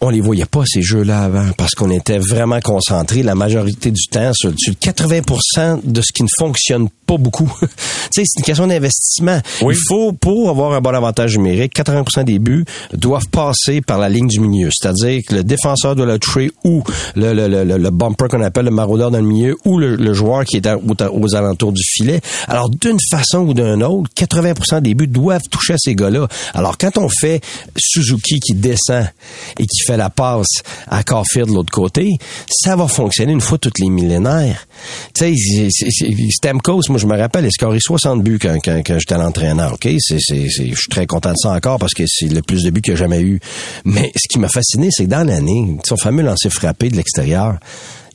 On les voyait pas ces jeux-là avant parce qu'on était vraiment concentrés la majorité du temps sur, sur 80% de ce qui ne fonctionne pas beaucoup. tu sais, c'est une question d'investissement. Oui. Il faut pour avoir un bon avantage numérique, 80% des buts doivent passer par la ligne du milieu, c'est-à-dire que le défenseur doit le toucher ou le, le, le, le- bumper qu'on appelle le maraudeur dans le milieu ou le, le joueur qui est à- aux, aux alentours du filet. Alors d'une façon ou d'une autre, 80% des buts doivent toucher à ces gars-là. Alors quand on fait Suzuki qui descend et qui fait la passe à Caulfield de l'autre côté, ça va fonctionner une fois toutes les millénaires. Tu sais, Stamkos, moi je me rappelle, il a scoré 60 buts quand, quand, quand j'étais à l'entraîneur. Ok, c'est, c'est, c'est- je suis très content de ça encore parce que c'est le plus de buts qu'il a jamais eu. Mais ce qui m'a fasciné, c'est que dans l'année, son fameux lancer frappé de l'extérieur,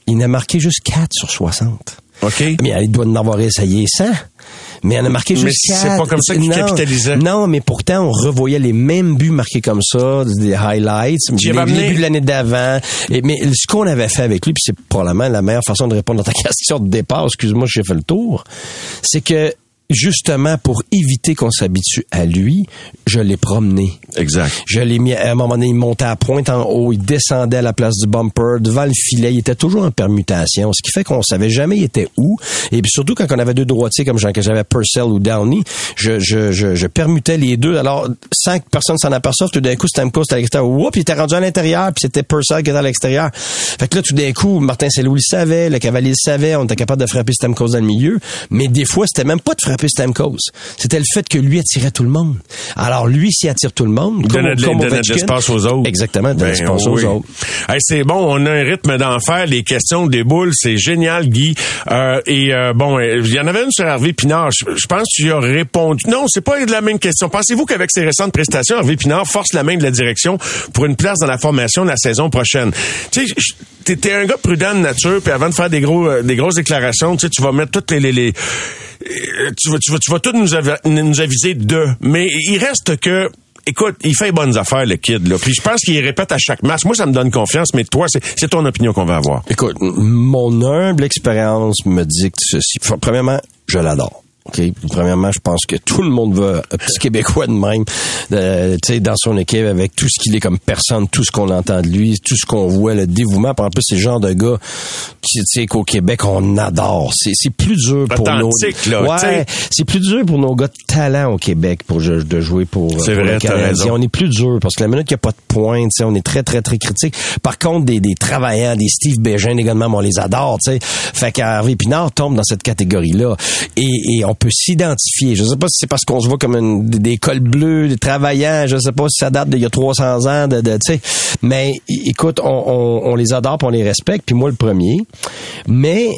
il n'a marqué juste 4 sur 60. OK? Mais il doit en avoir essayé 100. Mais en a marqué Mais juste c'est 4. pas comme ça qu'il Non. capitalisait. Non, mais pourtant, on revoyait les mêmes buts marqués comme ça, des highlights, les, les buts de l'année d'avant. Et, mais ce qu'on avait fait avec lui, puis c'est probablement la meilleure façon de répondre à ta question de départ, excuse-moi, j'ai fait le tour, c'est que justement pour éviter qu'on s'habitue à lui, je l'ai promené. Exact. Je l'ai mis à un moment donné, il montait à pointe en haut, il descendait à la place du bumper, devant le filet, il était toujours en permutation, ce qui fait qu'on savait jamais il était où. Et puis surtout quand on avait deux droitiers comme j'avais Purcell ou Downey, je, je, je, je permutais les deux. Alors sans que personne s'en aperçoive, tout d'un coup Stamkos était à l'extérieur, Oups, il était rendu à l'intérieur, puis c'était Purcell qui était à l'extérieur. Fait que là tout d'un coup, Martin Selou le savait, le Cavalier le savait, on était capable de frapper Stamkos dans le milieu, mais des fois c'était même pas de frapper Stamkos. C'était le fait que lui attirait tout le monde. Alors lui, s'il attire tout le monde, Il donnait de, l'espace aux autres. Exactement, de Ben, l'espace oui. aux autres. Hey, c'est bon, on a un rythme d'enfer. Les questions déboulent, c'est génial, Guy. Euh, et euh, bon, euh, il y en avait une sur Hervé Pinard. Je, je pense que tu y as répondu. Non, c'est pas la même question. Pensez-vous qu'avec ses récentes prestations, Hervé Pinard force la main de la direction pour une place dans la formation de la saison prochaine? Tu sais, t'es un gars prudent de nature, puis avant de faire des gros, des grosses déclarations, tu sais, tu vas mettre toutes les, les, les- tu vas, tu vas, tu vas tout nous, avi- nous aviser de. Mais il reste que Écoute, il fait bonnes affaires, le kid, là. Puis je pense qu'il répète à chaque match. Moi, ça me donne confiance, mais toi, c'est ton opinion qu'on va avoir. Écoute, mon humble expérience me dicte ceci. Premièrement, je l'adore. OK? Premièrement, je pense que tout le monde veut un petit Québécois de même, euh, tu sais, dans son équipe, avec tout ce qu'il est comme personne, tout ce qu'on entend de lui, tout ce qu'on voit, le dévouement. En plus, c'est le genre de gars qui, tu sais, qu'au Québec, on adore. C'est, c'est plus dur pour nos... Ouais, c'est plus dur pour nos gars de talent au Québec pour de jouer pour, pour vrai, le t'as Canadien. raison. On est plus dur parce que la minute qu'il n'y a pas de pointe, tu sais, on est très, très, très critique. Par contre, des, des travaillants, des Steve Bégin, même, on les adore, tu sais. Fait qu'Harvey Pinard tombe dans cette catégorie-là. Et, et on peut s'identifier. Je sais pas si c'est parce qu'on se voit comme une, des, cols bleus, des travaillants. Je sais pas si ça date d'il y a 300 ans, de, de tu sais. Mais écoute, on, on, on les adore, puis on les respecte, puis moi le premier. Mais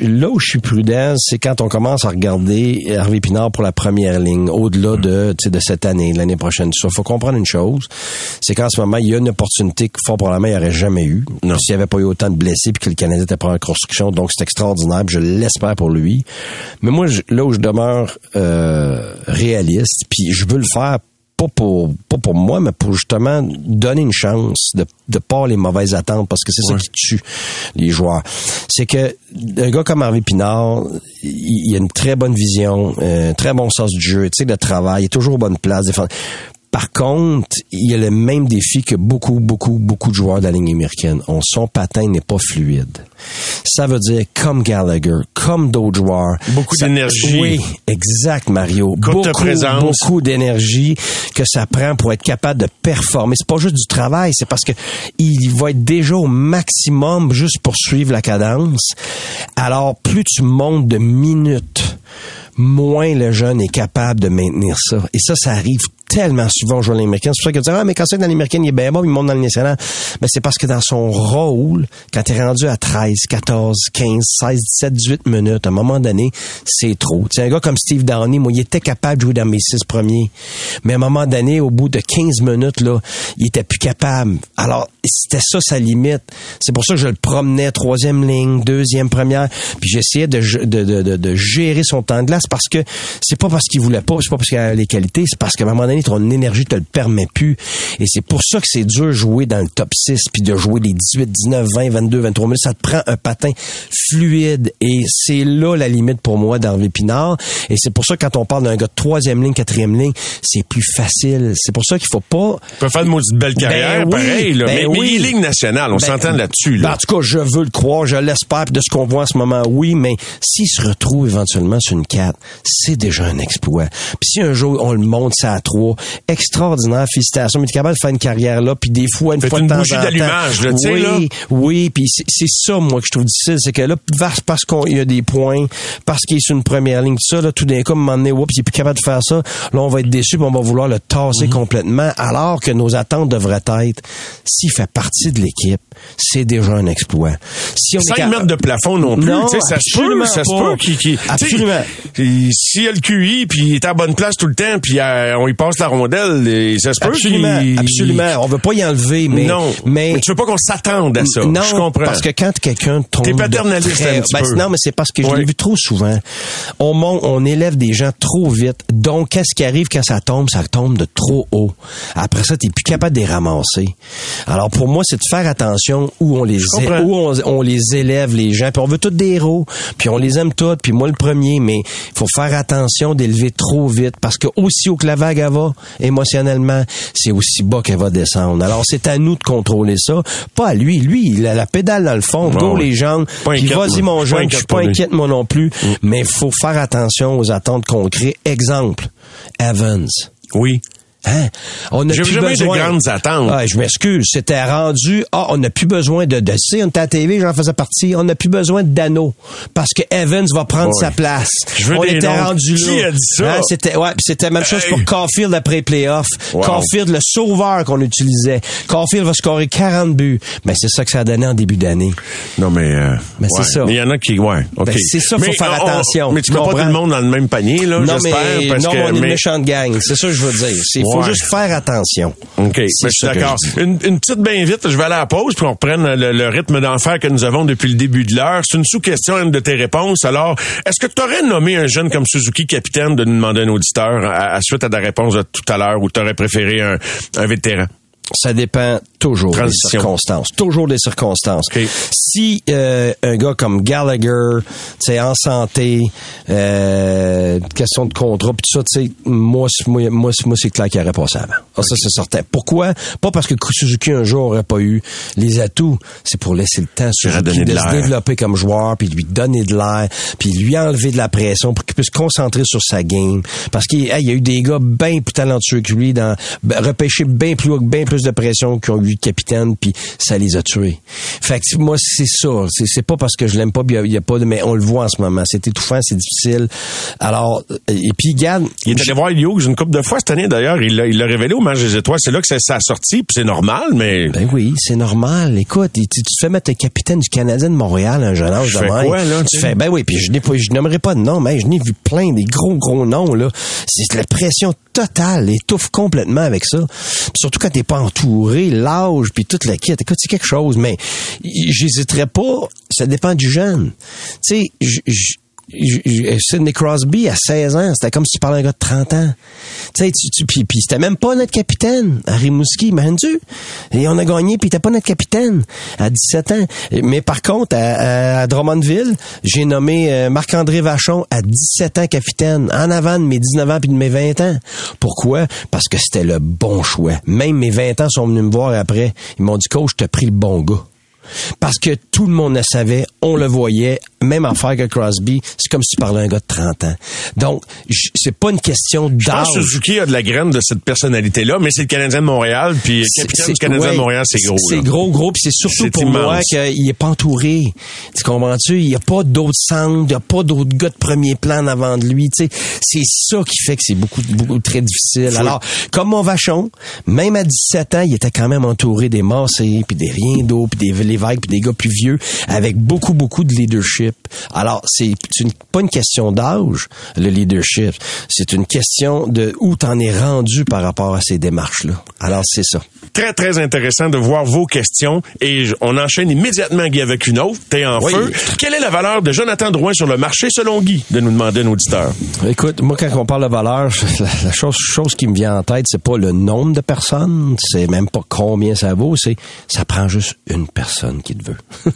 là où je suis prudent, c'est quand on commence à regarder Hervé Pinard pour la première ligne, au-delà de, tu sais, de cette année, de l'année prochaine. Il faut comprendre une chose, c'est qu'en ce moment, il y a une opportunité que fort probablement il n'y aurait jamais eu. S'il n'y avait pas eu autant de blessés puis que le Canadien était pas en construction, donc c'est extraordinaire. Je l'espère pour lui. Mais moi, je- là où je demeure euh, réaliste, puis je veux le faire pas pour pas pour moi, mais pour justement donner une chance de de pas les mauvaises attentes parce que c'est ça qui tue les joueurs. C'est que un gars comme Harvey Pinard, il, il a une très bonne vision, un très bon sens du jeu, tu sais, de travail, il est toujours aux bonnes places. Par contre, il y a le même défi que beaucoup, beaucoup, beaucoup de joueurs de la ligne américaine. On, son patin n'est pas fluide. Ça veut dire comme Gallagher, comme d'autres joueurs. Beaucoup d'énergie. Oui, exact, Mario. Courte beaucoup, présence. beaucoup d'énergie que ça prend pour être capable de performer. C'est pas juste du travail, c'est parce que il va être déjà au maximum juste pour suivre la cadence. Alors, plus tu montes de minutes, moins le jeune est capable de maintenir ça. Et ça, ça arrive tellement souvent aux joueurs américains. C'est pour ça que tu dis, ah, mais quand c'est dans l'américaine, il est bien bon, il monte dans le national. Ben, c'est parce que dans son rôle, quand tu es rendu à 13, 14, 15, 16, 17, 18 minutes, à un moment donné, c'est trop. Tu un gars comme Steve Downey, moi, il était capable de jouer dans mes six premiers. Mais à un moment donné, au bout de 15 minutes, là, il était plus capable. Alors, c'était ça sa limite. C'est pour ça que je le promenais troisième ligne, deuxième, première, puis j'essayais de, de, de, de gérer son temps de glace parce que c'est pas parce qu'il voulait pas, c'est pas parce qu'il a les qualités, c'est parce qu'à un moment donné, ton énergie te le permet plus. Et c'est pour ça que c'est dur de jouer dans le top 6 puis de jouer des 18, 19, 20, 22, 23 minutes. Ça te prend un patin fluide et c'est là la limite pour moi d'Harvey Pinard. Et c'est pour ça que quand on parle d'un gars de troisième ligne, quatrième ligne, c'est plus facile. C'est pour ça qu'il faut pas Il peut faire de maudite belle carrière, Ben oui, pareil, là. ben mais, mais oui. Ligue nationale, on Ben, s'entend là-dessus, ben, là. en tout cas, je veux le croire, je l'espère, de ce qu'on voit en ce moment, oui, mais s'il se retrouve éventuellement sur une 4, c'est déjà un exploit. Puis si un jour on le monte ça à 3, extraordinaire, félicitations, mais tu es capable de faire une carrière là, puis des fois, une fois une de temps en temps. là, oui, là. oui, puis c'est ça, moi, que je trouve difficile, c'est que là, parce qu'il y a des points, parce qu'il est sur une première ligne, tout ça, là, tout d'un coup, à un moment donné, oups, il est plus capable de faire ça, là, on va être déçu, puis on va vouloir le Mhm. tasser complètement, alors que nos attentes devraient être, s'il fait partie de l'équipe, c'est déjà un exploit. Si on est 5 capable- mètres de plafond non plus, Non, ça se peut, ça se peut Absolument. S'il a le QI, puis il est à la bonne place tout le temps, puis euh, on y passe la rondelle, et ça se peut Absolument, absolument. On veut pas y enlever, mais non, mais, mais tu veux pas qu'on s'attende à ça. Non, je comprends. parce que quand quelqu'un tombe, T'es paternaliste très- un petit ben, peu. Non, mais c'est parce que je l'ai vu trop souvent. On monte, on élève des gens trop vite. Donc, qu'est-ce qui arrive quand ça tombe? Ça tombe de trop haut. Après ça, t'es plus capable de les ramasser. Alors pour moi, c'est de faire attention où on les où on, on les élève les gens. Puis on veut tous des héros. Puis on les aime tous. Puis moi le premier, mais faut faire attention d'élever trop vite parce que aussi haut que la vague elle va émotionnellement, c'est aussi bas qu'elle va descendre. Alors c'est à nous de contrôler ça, pas à lui. Lui, il a la pédale dans le fond, Ouais, go ouais. les jambes. Pas Puis vas-y mon jeune, je suis pas inquiète moi non plus, mais il faut faire attention aux attentes qu'on crée. Exemple, Evans. Oui. Hein? On n'a J'ai plus jamais eu de besoin. grandes attentes. Ah, je m'excuse. C'était rendu, ah, on n'a plus besoin de, de, sais, on était à la TV, j'en faisais partie, on n'a plus besoin d'anneaux. Parce que Evans va prendre sa place. Je veux on était noms. rendu Qui là. a dit ça? Hein, c'était, ouais, c'était la même chose Hey. pour Caulfield après les playoffs. Wow. Caulfield, le sauveur qu'on utilisait. Caulfield va scorer 40 buts. Mais c'est ça que ça a donné en début d'année. Non, mais... euh, Mais c'est ça. Mais il y en a qui... Ouais, OK. Ben, c'est ça, faut Mais faire on- attention. Mais tu mets pas tout le monde dans le même panier, là, non, mais, parce non, que, on est une mais- méchante gang. C'est ça que je veux dire. Il faut Ouais. juste faire attention. OK, C'est je suis d'accord. Une, une petite bien vite, je vais aller à la pause, puis on reprenne le, le rythme d'enfer que nous avons depuis le début de l'heure. C'est une sous-question, de tes réponses. Alors, est-ce que tu aurais nommé un jeune comme Suzuki capitaine de nous demander un auditeur à, à suite à ta réponse de tout à l'heure, ou tu aurais préféré un, un vétéran? Ça dépend toujours Transition. des circonstances. Toujours des circonstances. OK. Si euh, un gars comme Gallagher, tu sais, en santé, euh, question de contrat, puis tout ça, tu sais, moi, c'est- moi, moi, c'est- moi, c'est clair qu'il aurait passé avant. Ah, ça, c'est certain. Pourquoi? Pas parce que Suzuki un jour aurait pas eu les atouts. C'est pour laisser le temps à Suzuki de de se développer comme joueur, puis lui donner de l'air, puis lui enlever de la pression pour qu'il puisse se concentrer sur sa game. Parce qu'il hey, il y a eu des gars bien plus talentueux que lui, dans ben, repêchés bien plus bien plus de pression qui ont eu le capitaine, puis ça les a tués. Fait que moi, c'est ça. C'est, pas parce que je l'aime pas, il y a- il y, a pas de... Mais on le voit en ce moment. C'est étouffant, c'est difficile. Alors, euh, et puis, regarde... Il est allé voir Hughes une couple de fois cette année, d'ailleurs. Il l'a il l'a révélé au match des étoiles. C'est là que ça, a sorti, puis c'est normal, mais... Ben oui, c'est normal. Écoute, tu, tu te fais mettre un capitaine du Canadien de Montréal un jeune âge Je de fais même. quoi, là, tu fais, ben oui, puis je n'ai pas, je nommerai pas de nom, mais je n'ai vu plein des gros, gros noms, là. C'est de la pression totale, étouffe complètement avec ça. Surtout quand t'es pas entouré, l'âge, puis toute la kit. Écoute, c'est quelque chose, mais j'hésiterais pas, ça dépend du jeune. Tu sais, Sidney Crosby à 16 ans, c'était comme si tu parlais à un gars de 30 ans. Tu sais, tu, tu- puis, puis c'était même pas notre capitaine, à Rimouski, imagines-tu? Et on a gagné, puis était pas notre capitaine à 17 ans. Mais par contre, à, à Drummondville, j'ai nommé euh, Marc-André Vachon à 17 ans capitaine, en avant de mes 19 ans puis de mes 20 ans. Pourquoi? Parce que c'était le bon choix. Même mes 20 ans sont venus me voir après. Ils m'ont dit, coach, t'as pris le bon gars. Parce que tout le monde le savait, on le voyait, même affaire que Crosby, c'est comme si tu parlais à un gars de 30 ans. Donc, c'est pas une question d'âge. Suzuki a de la graine de cette personnalité-là, mais c'est le Canadien de Montréal, puis C'est- capitaine du Canadien ouais, de Montréal, c'est gros. C'est gros, gros, puis c'est surtout pour immense. moi qu'il est pas entouré. Tu comprends-tu? Il y a pas d'autres centres, il y a pas d'autres gars de premier plan avant de lui. Tu sais, c'est ça qui fait que c'est beaucoup, beaucoup très difficile. Alors, comme mon vachon, même à 17 ans, il était quand même entouré des Massé, puis des Riendo, puis des Lévesque, puis des gars plus vieux, avec beaucoup, beaucoup de leadership. Alors, c'est une- pas une question d'âge, le leadership. C'est une question de où t'en es rendu par rapport à ces démarches-là. Alors, c'est ça. Très, très intéressant de voir vos questions. Et on enchaîne immédiatement, Guy, avec une autre. T'es en Oui. feu. Quelle est la valeur de Jonathan Drouin sur le marché, selon Guy, de nous demander un auditeur? Écoute, moi, quand on parle de valeur, la, la chose, chose qui me vient en tête, c'est pas le nombre de personnes, c'est même pas combien ça vaut, c'est ça prend juste une personne qui te veut.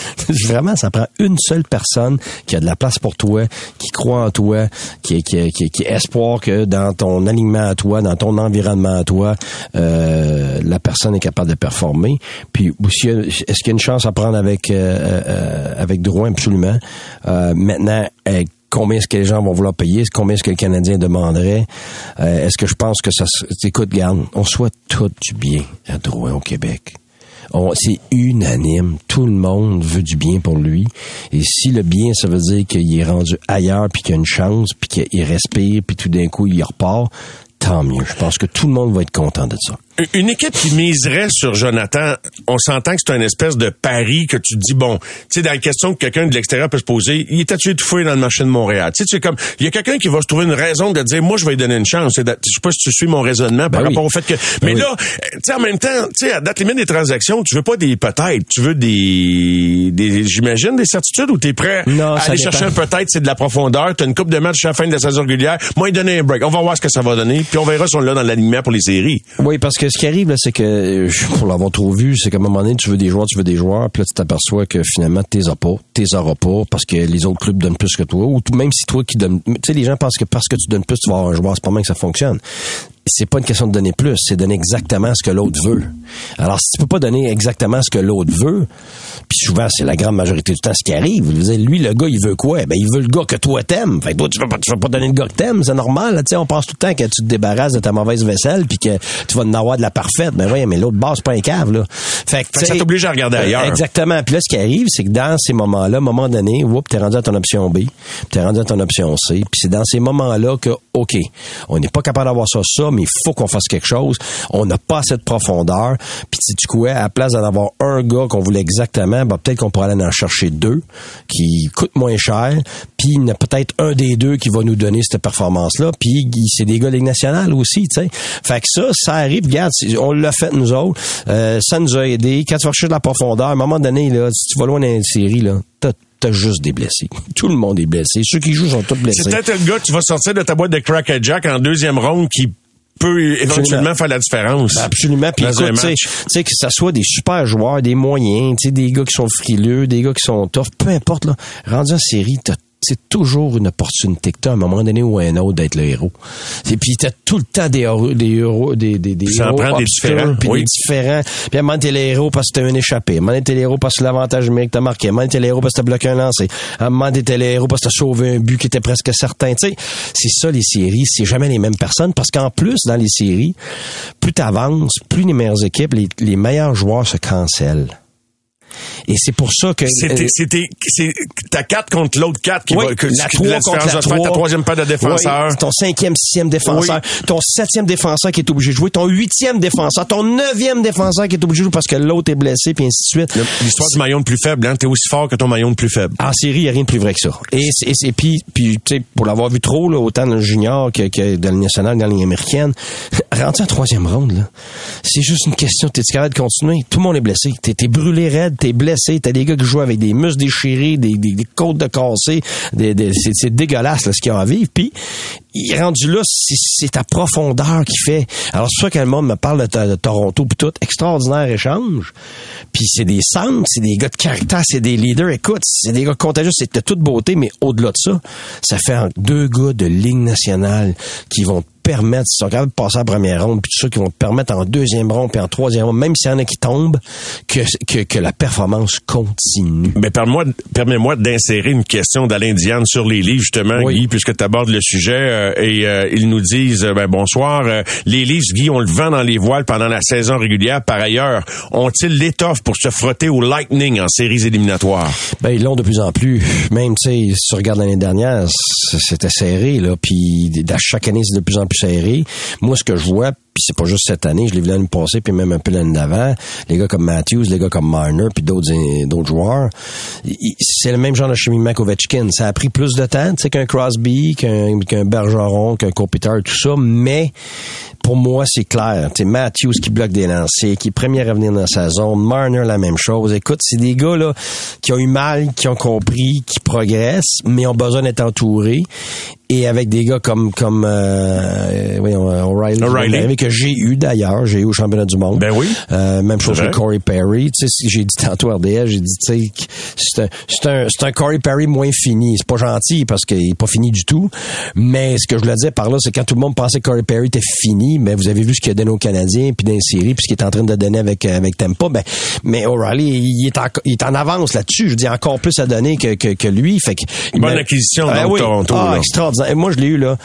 Vraiment, ça prend une seule personne qui a de la place pour toi, qui croit en toi, qui, qui, qui, qui espoir que dans ton alignement à toi, dans ton environnement à toi, euh, la personne est capable de performer. Puis, est-ce qu'il y a une chance à prendre avec euh, euh, avec Drouin? Absolument. Maintenant, combien est-ce que les gens vont vouloir payer, combien est-ce que le Canadien demanderait? Est-ce que je pense que ça... Écoute, garde, on souhaite tout du bien à Drouin au Québec. C'est unanime. Tout le monde veut du bien pour lui. Et si le bien, ça veut dire qu'il est rendu ailleurs, puis qu'il a une chance, puis qu'il respire, puis tout d'un coup, il repart, tant mieux. Je pense que tout le monde va être content de ça. Une équipe qui miserait sur Jonathan, on s'entend que c'est un espèce de pari que tu te dis, bon, tu sais, dans la question que quelqu'un de l'extérieur peut se poser, il est-tu étouffé dans le marché de Montréal? Tu sais, c'est comme, il y a quelqu'un qui va se trouver une raison de dire, moi, je vais lui donner une chance. Je sais pas si tu suis mon raisonnement par Ben oui. rapport au fait que, Ben mais là, tu sais, en même temps, tu sais, à date limite des transactions, tu veux pas des peut-être, tu veux des, des j'imagine, des certitudes ou t'es prêt Non, à aller dépend. chercher un peut-être, c'est de la profondeur, t'as une coupe de match à la fin de la saison régulière, moi, il donner un break. On va voir ce que ça va donner, puis on verra si on l'a dans l'alignement pour les séries. Oui, parce que ce qui arrive, là, c'est que, euh, pour l'avoir trop vu, c'est qu'à un moment donné, tu veux des joueurs, tu veux des joueurs, puis là, tu t'aperçois que finalement, tu les as pas, tu les auras pas, parce que les autres clubs donnent plus que toi, ou même si toi qui donnes, tu sais, les gens pensent que parce que tu donnes plus, tu vas avoir un joueur, c'est pas mal que ça fonctionne. C'est pas une question de donner plus, c'est donner exactement ce que l'autre veut. Alors, si tu peux pas donner exactement ce que l'autre veut, puis souvent, c'est la grande majorité du temps ce qui arrive. Vous disiez, lui, le gars, il veut quoi? Ben, il veut le gars que toi t'aimes. Fait que toi, tu vas pas, tu vas pas donner le gars que t'aimes, c'est normal. Tu sais, on pense tout le temps que tu te débarrasses de ta mauvaise vaisselle puis que tu vas en avoir de la parfaite. Ben oui, mais l'autre base, c'est pas un cave, là. Fait que, Fait que tu ça t'oblige à regarder euh, ailleurs. Exactement. Puis là, ce qui arrive, c'est que dans ces moments-là, à un moment donné, whoop, t'es rendu à ton option B, t'es rendu à ton option C. Puis c'est dans ces moments-là que, OK, on n'est pas capable d'avoir ça, ça, mais il faut qu'on fasse quelque chose. On n'a pas assez de profondeur. Puis tu sais quoi, à la place d'en avoir un gars qu'on voulait exactement, ben, peut-être qu'on pourrait aller en chercher deux qui coûtent moins cher. Puis il y en a peut-être un des deux qui va nous donner cette performance-là. Puis c'est des gars de Ligue nationale aussi, tu sais. Fait que ça, ça arrive. Regarde, on l'a fait nous autres. Euh, ça nous a aidé. Quand tu vas chercher de la profondeur, à un moment donné, là, si tu vas loin dans une série, là, t'as t'as juste des blessés. Tout le monde est blessé. Ceux qui jouent sont tous blessés. C'est peut-être le gars que tu vas sortir de ta boîte de crack a jack en deuxième ronde qui peut éventuellement faire la différence. Absolument. Puis écoute, tu sais, que ça soit des super joueurs, des moyens, tu sais, des gars qui sont frileux, des gars qui sont tough, peu importe, là, rendu en série, t'as c'est toujours une opportunité que t'as à un moment donné ou à un autre d'être le héros. Et puis t'as tout le temps des héros, des héros, des, des, des Ça en héros prend des différents, puis oui. des différents. Puis à un moment t'es le héros parce que t'as un échappé. À un moment t'es le héros parce que l'avantage numérique t'a marqué. À un moment t'es le héros parce que t'as bloqué un lancer. À un moment t'es le héros parce que t'as sauvé un but qui était presque certain. Tu sais, c'est ça les séries. C'est jamais les mêmes personnes parce qu'en plus dans les séries, plus t'avances, plus les meilleures équipes, les, les meilleurs joueurs se cancellent. Et c'est pour ça que C'était, euh, c'était, c'est ta 4 contre l'autre 4 qui oui, va, que, la que 3 la contre différence la va se faire ta 3. troisième paire de défenseurs. Oui, ton cinquième, sixième défenseur, ton septième défenseur qui est obligé de jouer, ton huitième défenseur, ton neuvième défenseur qui est obligé de jouer parce que l'autre est blessé, puis ainsi de suite. L'histoire du maillon le plus faible, hein. T'es aussi fort que ton maillon le plus faible. En série, il n'y a rien de plus vrai que ça. Et, et, c'est- puis, puis tu sais, pour l'avoir vu trop, là, autant dans le junior que, que dans le national, dans la ligne américaine, rendu en troisième ronde, là, c'est juste une question, t'es capable de continuer? Tout le monde est blessé. T'es, t'es brûlé raide, t'es blessé, t'as des gars qui jouent avec des muscles déchirés, des, des, côtes de cassées, des, des- c'est, dégueulasse, là, ce qu'il y a à vivre. Puis, il est rendu là, c'est, ta profondeur qui fait. Alors, c'est ça que le monde me parle de, Toronto, puis tout, extraordinaire échange. Puis c'est des centres, c'est des gars de caractère, c'est des leaders. Écoute, c'est des gars contagieux, c'est de toute beauté, mais au-delà de ça, ça fait deux gars de ligne nationale qui vont te permettre, si sont capables de passer en première ronde, puis tout ça, qui vont te permettre en deuxième ronde, puis en troisième ronde, même s'il y en a qui tombent, que, que, que la performance continue. Mais permets-moi, d'insérer une question d'Alain Diane sur les livres, justement, Guy, puisque tu abordes le sujet. euh, et euh, ils nous disent, euh, ben, bonsoir, euh, les livres, Guy, on le vend dans les voiles pendant la saison régulière. Par ailleurs, ont-ils l'étoffe pour se frotter au Lightning en séries éliminatoires? Ben, ils l'ont de plus en plus. Même, tu sais, si tu regardes l'année dernière, c'était serré, là. Puis, chaque année, c'est de plus en plus serré. Moi, ce que je vois, puis c'est pas juste cette année, je l'ai vu l'année passée, puis même un peu l'année d'avant, les gars comme Matthews, les gars comme Marner, puis d'autres euh, d'autres joueurs, c'est le même genre de cheminement qu'Ovechkin. Ça a pris plus de temps, tu sais, qu'un Crosby, qu'un Bergeron, qu'un Kopitar, tout ça, mais pour moi, c'est clair. Tu Matthews qui bloque des lancers, qui est premier à revenir dans sa zone, Marner, la même chose. Écoute, c'est des gars, là, qui ont eu mal, qui ont compris, qui progressent, mais ont besoin d'être entourés. Et avec des gars comme comme euh, voyons, euh, O'Reilly, O'Reilly. que j'ai eu d'ailleurs, j'ai eu au championnat du monde. Ben oui. Euh, même chose que. Corey Perry. Tu sais, j'ai dit tantôt à RDS, j'ai dit, tu sais, c'est un, c'est un, c'est un Corey Perry moins fini. C'est pas gentil parce qu'il est pas fini du tout. Mais ce que je voulais dire par là, c'est quand tout le monde pensait que Corey Perry était fini, mais vous avez vu ce qu'il a donné aux Canadiens, puis dans les séries, puis ce qu'il est en train de donner avec euh, avec Tampa. Ben, mais O'Reilly, il est en, il est en avance là-dessus. Je dis encore plus à donner que, que, que lui. Fait que Bonne acquisition Ah dans oui. Toronto, Ah, là. Et moi, je l'ai eu là.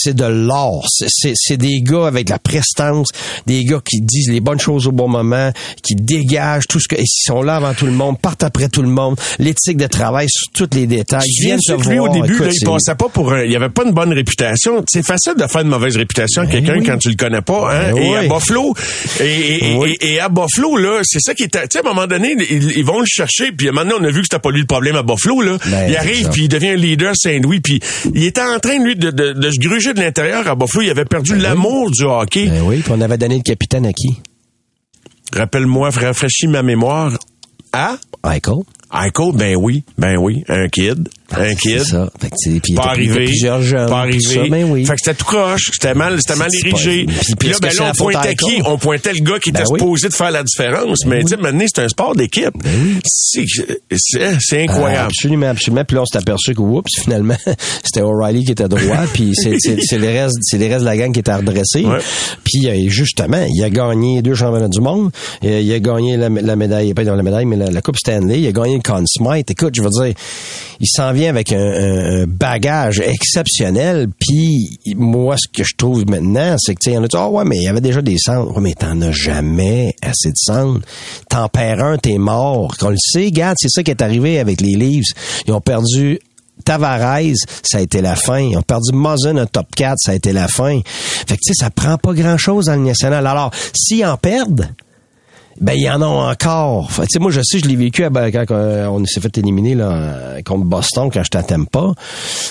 C'est de l'or. C'est- des gars avec la prestance, des gars qui disent les bonnes choses au bon moment, qui dégagent tout ce que, et ils sont là avant tout le monde, partent après tout le monde, l'éthique de travail sur tous les détails. Ils viennent lui, au début, Écoute, là, il passait pas pour un- il avait pas une bonne réputation. C'est facile de faire une mauvaise réputation à quelqu'un Ben oui. quand tu le connais pas, hein. Ben et à. Buffalo, et, et, Oui. et- et à Buffalo, là, c'est ça qui est, tu sais, à un moment donné, ils, ils vont le chercher, puis maintenant, on a vu que c'était pas lui le problème à Buffalo, là. Ben, il arrive, puis il devient leader Saint-Louis, puis il était en train, lui, de, de, de se gruger de l'intérieur à Buffalo. Il avait perdu l'amour du hockey. Ben oui, puis on avait donné le capitaine à qui? Rappelle-moi, rafraîchis ma mémoire. À? Eichel. Eichel, ben oui, ben oui, un kid. Un kid. C'est ça. Fait que, puis Pas était- était arrivé. plusieurs jeunes. Pas arrivé. ça, ben oui. Fait que c'était tout croche. C'était mal, c'était mal pas- érigé. Puis- là, ben là, on pointait qui? On pointait le gars qui Ben était oui. supposé de faire la différence. Mais, tu sais, maintenant, c'est un sport d'équipe. C'est, c'est, c'est Ah, incroyable. absolument, absolument. Puis là, on s'est aperçu que, oups, finalement, c'était O'Reilly qui était droit, puis c'est, les restes, c'est les restes de la gang qui étaient redressés. Ouais. Puis euh, justement, il a gagné deux championnats du monde. Euh, Il a gagné la, la médaille, pas dans la médaille, mais la, la Coupe Stanley. Il a gagné le Conn Smythe. Écoute, je veux dire, il s'en avec un, bagage exceptionnel. Puis moi, ce que je trouve maintenant, c'est que tu sais, y en a dit, ah ouais, mais il y avait déjà des centres. Ouais, mais t'en as jamais assez de centres. T'en perds un, t'es mort. Qu'on le sait, regarde, c'est ça qui est arrivé avec les Leafs. Ils ont perdu Tavares, ça a été la fin. Ils ont perdu Muzzin, un top 4, ça a été la fin. Fait que, tu sais, ça prend pas grand-chose dans le national. Alors, s'ils en perdent, ben, il y en a encore. Tu sais, moi, je sais, je l'ai vécu à- ben, quand euh, on s'est fait éliminer là, euh, contre Boston, quand j'étais à Tampa.